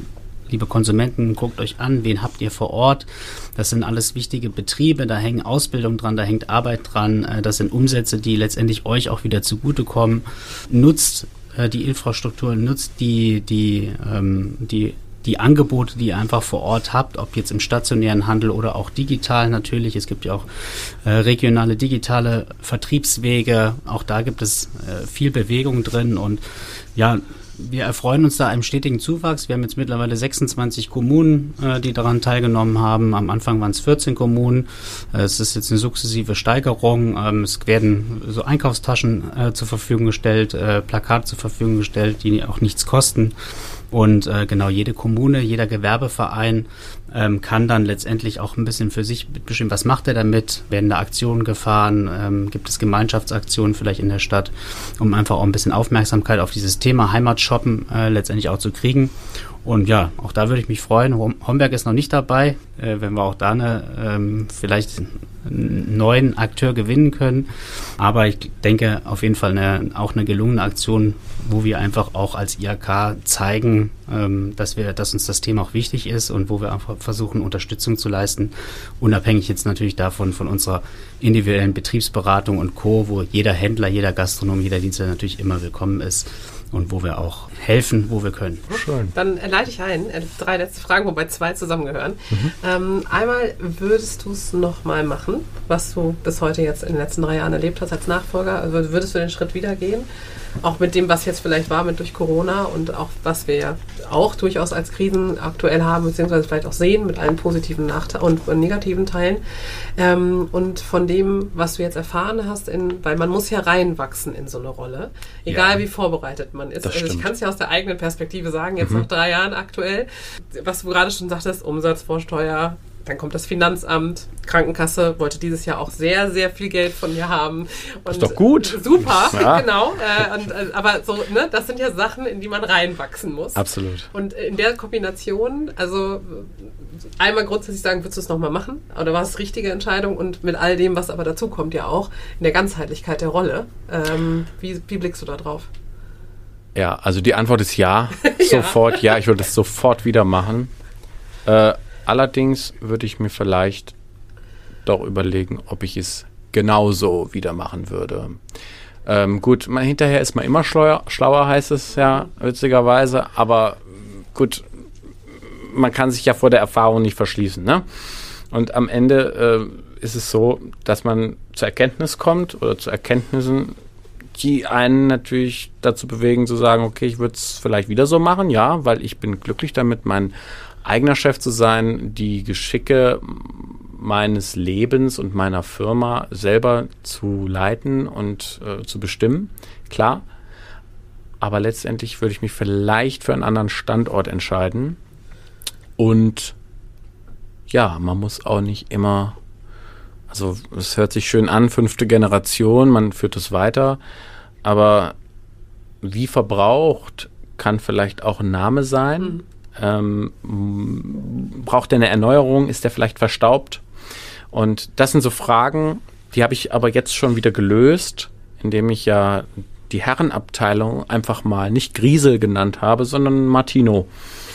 liebe Konsumenten, guckt euch an, wen habt ihr vor Ort. Das sind alles wichtige Betriebe, da hängen Ausbildung dran, da hängt Arbeit dran, äh, das sind Umsätze, die letztendlich euch auch wieder zugutekommen. Nutzt äh, die Infrastruktur, nutzt die, die, ähm, die die Angebote, die ihr einfach vor Ort habt, ob jetzt im stationären Handel oder auch digital natürlich. Es gibt ja auch äh, regionale digitale Vertriebswege. Auch da gibt es viel Bewegung drin und ja, wir erfreuen uns da einem stetigen Zuwachs. Wir haben jetzt mittlerweile 26 Kommunen, äh, die daran teilgenommen haben. Am Anfang waren es 14 Kommunen. Äh, es ist jetzt eine sukzessive Steigerung. Ähm, es werden so Einkaufstaschen äh, zur Verfügung gestellt, äh, Plakate zur Verfügung gestellt, die auch nichts kosten. Und äh, genau jede Kommune, jeder Gewerbeverein ähm, kann dann letztendlich auch ein bisschen für sich bestimmen, was macht er damit? Werden da Aktionen gefahren? Ähm, gibt es Gemeinschaftsaktionen vielleicht in der Stadt, um einfach auch ein bisschen Aufmerksamkeit auf dieses Thema Heimatshoppen äh, letztendlich auch zu kriegen? Und ja, auch da würde ich mich freuen. Homberg ist noch nicht dabei, äh, wenn wir auch da eine, ähm, vielleicht einen neuen Akteur gewinnen können. Aber ich denke auf jeden Fall eine, auch eine gelungene Aktion, wo wir einfach auch als IAK zeigen, ähm, dass wir, dass uns das Thema auch wichtig ist und wo wir einfach versuchen, Unterstützung zu leisten, unabhängig jetzt natürlich davon von unserer individuellen Betriebsberatung und Co., wo jeder Händler, jeder Gastronom, jeder Dienstleister natürlich immer willkommen ist und wo wir auch helfen, wo wir können. Schön. Dann leite ich ein. Äh, drei letzte Fragen, wobei zwei zusammengehören. Mhm. Ähm, einmal würdest du es nochmal machen, was du bis heute jetzt in den letzten drei Jahren erlebt hast als Nachfolger? Also würdest du den Schritt wieder gehen? auch mit dem, was jetzt vielleicht war mit durch Corona und auch was wir ja auch durchaus als Krisen aktuell haben, beziehungsweise vielleicht auch sehen mit allen positiven Nachte und negativen Teilen. Ähm, und von dem, was du jetzt erfahren hast, in, weil man muss ja reinwachsen in so eine Rolle, egal ja, wie vorbereitet man ist. Also ich kann es ja aus der eigenen Perspektive sagen, jetzt mhm. nach drei Jahren aktuell, was du gerade schon sagtest, Umsatzvorsteuer, dann kommt das Finanzamt, Krankenkasse wollte dieses Jahr auch sehr, sehr viel Geld von mir haben. Und ist doch gut. Super, [LAUGHS] ja. genau. Äh, und, äh, aber so, ne, das sind ja Sachen, in die man reinwachsen muss. Absolut. Und in der Kombination, also einmal grundsätzlich sagen, würdest du es nochmal machen? Oder war es die richtige Entscheidung? Und mit all dem, was aber dazu kommt, ja auch, in der Ganzheitlichkeit der Rolle. Ähm, wie, wie blickst du da drauf? Ja, also die Antwort ist [LAUGHS] ja. Sofort, ja, ich würde es sofort wieder machen. Äh, Allerdings würde ich mir vielleicht doch überlegen, ob ich es genauso wieder machen würde. Ähm, gut, man, hinterher ist man immer schlauer, schlauer, heißt es ja, witzigerweise, aber gut, man kann sich ja vor der Erfahrung nicht verschließen. Ne? Und am Ende äh, ist es so, dass man zur Erkenntnis kommt oder zu Erkenntnissen, die einen natürlich dazu bewegen zu sagen, okay, ich würde es vielleicht wieder so machen, ja, weil ich bin glücklich damit, mein eigener Chef zu sein, die Geschicke meines Lebens und meiner Firma selber zu leiten und äh, zu bestimmen, klar. Aber letztendlich würde ich mich vielleicht für einen anderen Standort entscheiden. Und ja, man muss auch nicht immer, also es hört sich schön an, fünfte Generation, man führt es weiter, aber wie verbraucht kann vielleicht auch ein Name sein. Mhm ähm, braucht er eine Erneuerung? Ist er vielleicht verstaubt? Und das sind so Fragen, die habe ich aber jetzt schon wieder gelöst, indem ich ja die Herrenabteilung einfach mal nicht Griesel genannt habe, sondern Martino.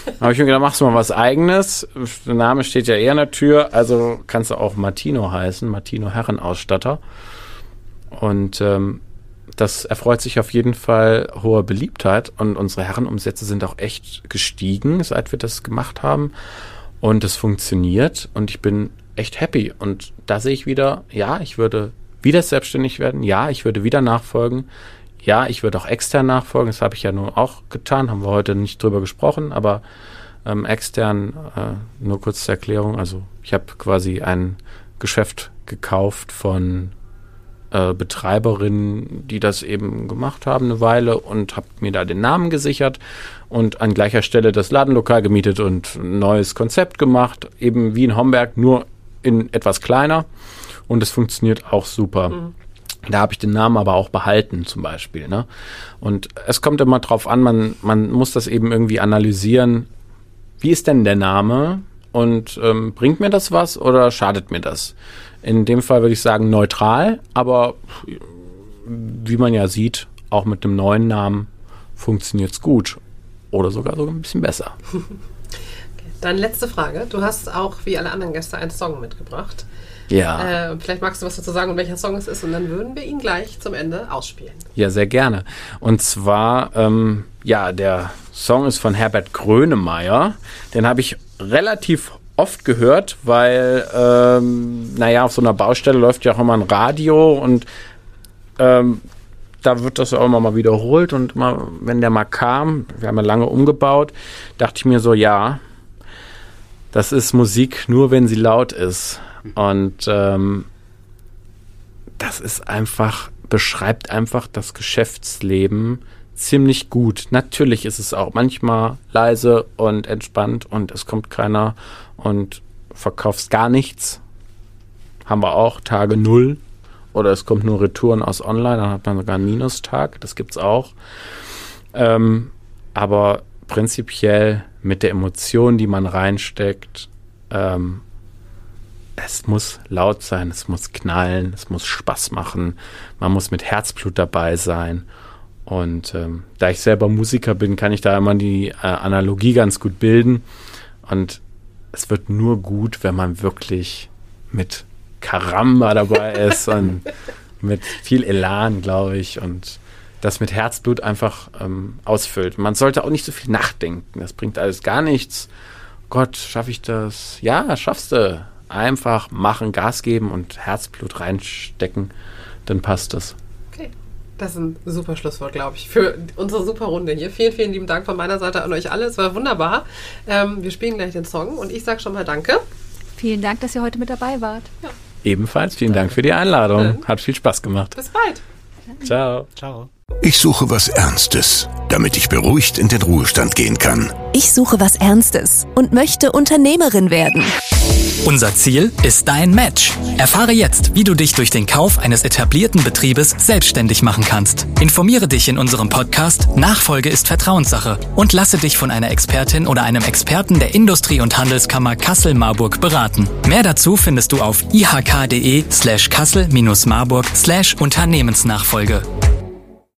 Da habe ich mir gedacht, machst du mal was eigenes. Der Name steht ja eher in der Tür, also kannst du auch Martino heißen, Martino Herrenausstatter. Und ähm, das erfreut sich auf jeden Fall hoher Beliebtheit und unsere Herrenumsätze sind auch echt gestiegen, seit wir das gemacht haben. Und es funktioniert und ich bin echt happy. Und da sehe ich wieder, ja, ich würde wieder selbstständig werden. Ja, ich würde wieder nachfolgen. Ja, ich würde auch extern nachfolgen. Das habe ich ja nur auch getan, haben wir heute nicht drüber gesprochen, aber ähm, extern, äh, nur kurz zur Erklärung. Also ich habe quasi ein Geschäft gekauft von äh, Betreiberinnen, die das eben gemacht haben eine Weile und habe mir da den Namen gesichert und an gleicher Stelle das Ladenlokal gemietet und ein neues Konzept gemacht, eben wie in Homberg, nur in etwas kleiner und es funktioniert auch super. Mhm. Da habe ich den Namen aber auch behalten, zum Beispiel. Ne? Und es kommt immer drauf an, man, man muss das eben irgendwie analysieren. Wie ist denn der Name? Und ähm, bringt mir das was oder schadet mir das? In dem Fall würde ich sagen neutral, aber wie man ja sieht, auch mit dem neuen Namen funktioniert es gut. Oder sogar sogar ein bisschen besser. [LAUGHS] Okay. Dann letzte Frage. Du hast auch wie alle anderen Gäste einen Song mitgebracht. Ja. Äh, vielleicht magst du was dazu sagen, welcher Song es ist, und dann würden wir ihn gleich zum Ende ausspielen. Ja, sehr gerne. Und zwar, ähm, ja, der Song ist von Herbert Grönemeyer. Den habe ich relativ oft gehört, weil, ähm, naja, auf so einer Baustelle läuft ja auch immer ein Radio und ähm, da wird das auch immer mal wiederholt und immer, wenn der mal kam, wir haben ja lange umgebaut, dachte ich mir so, ja, das ist Musik nur, wenn sie laut ist. Und ähm, das ist einfach, beschreibt einfach das Geschäftsleben ziemlich gut. Natürlich ist es auch manchmal leise und entspannt und es kommt keiner und verkaufst gar nichts. Haben wir auch Tage null. Oder es kommt nur Retouren aus Online, dann hat man sogar einen Minustag. Das gibt's auch. Ähm, aber prinzipiell mit der Emotion, die man reinsteckt, ähm, es muss laut sein, es muss knallen, es muss Spaß machen, man muss mit Herzblut dabei sein Und ähm, da ich selber Musiker bin, kann ich da immer die äh, Analogie ganz gut bilden. Und es wird nur gut, wenn man wirklich mit Karamba dabei [LAUGHS] ist und mit viel Elan, glaube ich, und das mit Herzblut einfach ähm, ausfüllt. Man sollte auch nicht so viel nachdenken. Das bringt alles gar nichts. Gott, schaffe ich das? Ja, schaffst du. Einfach machen, Gas geben und Herzblut reinstecken, dann passt das. Okay. Das ist ein super Schlusswort, glaube ich, für unsere super Runde hier. Vielen, vielen lieben Dank von meiner Seite an euch alle. Es war wunderbar. Ähm, wir spielen gleich den Song und ich sage schon mal Danke. Vielen Dank, dass ihr heute mit dabei wart. Ja. Ebenfalls vielen Dank für die Einladung. Hat viel Spaß gemacht. Bis bald. Ciao. Ciao. Ich suche was Ernstes, damit ich beruhigt in den Ruhestand gehen kann. Ich suche was Ernstes und möchte Unternehmerin werden. Unser Ziel ist dein Match. Erfahre jetzt, wie du dich durch den Kauf eines etablierten Betriebes selbstständig machen kannst. Informiere dich in unserem Podcast Nachfolge ist Vertrauenssache und lasse dich von einer Expertin oder einem Experten der Industrie- und Handelskammer Kassel-Marburg beraten. Mehr dazu findest du auf ihk.de slash kassel-marburg slash Unternehmensnachfolge.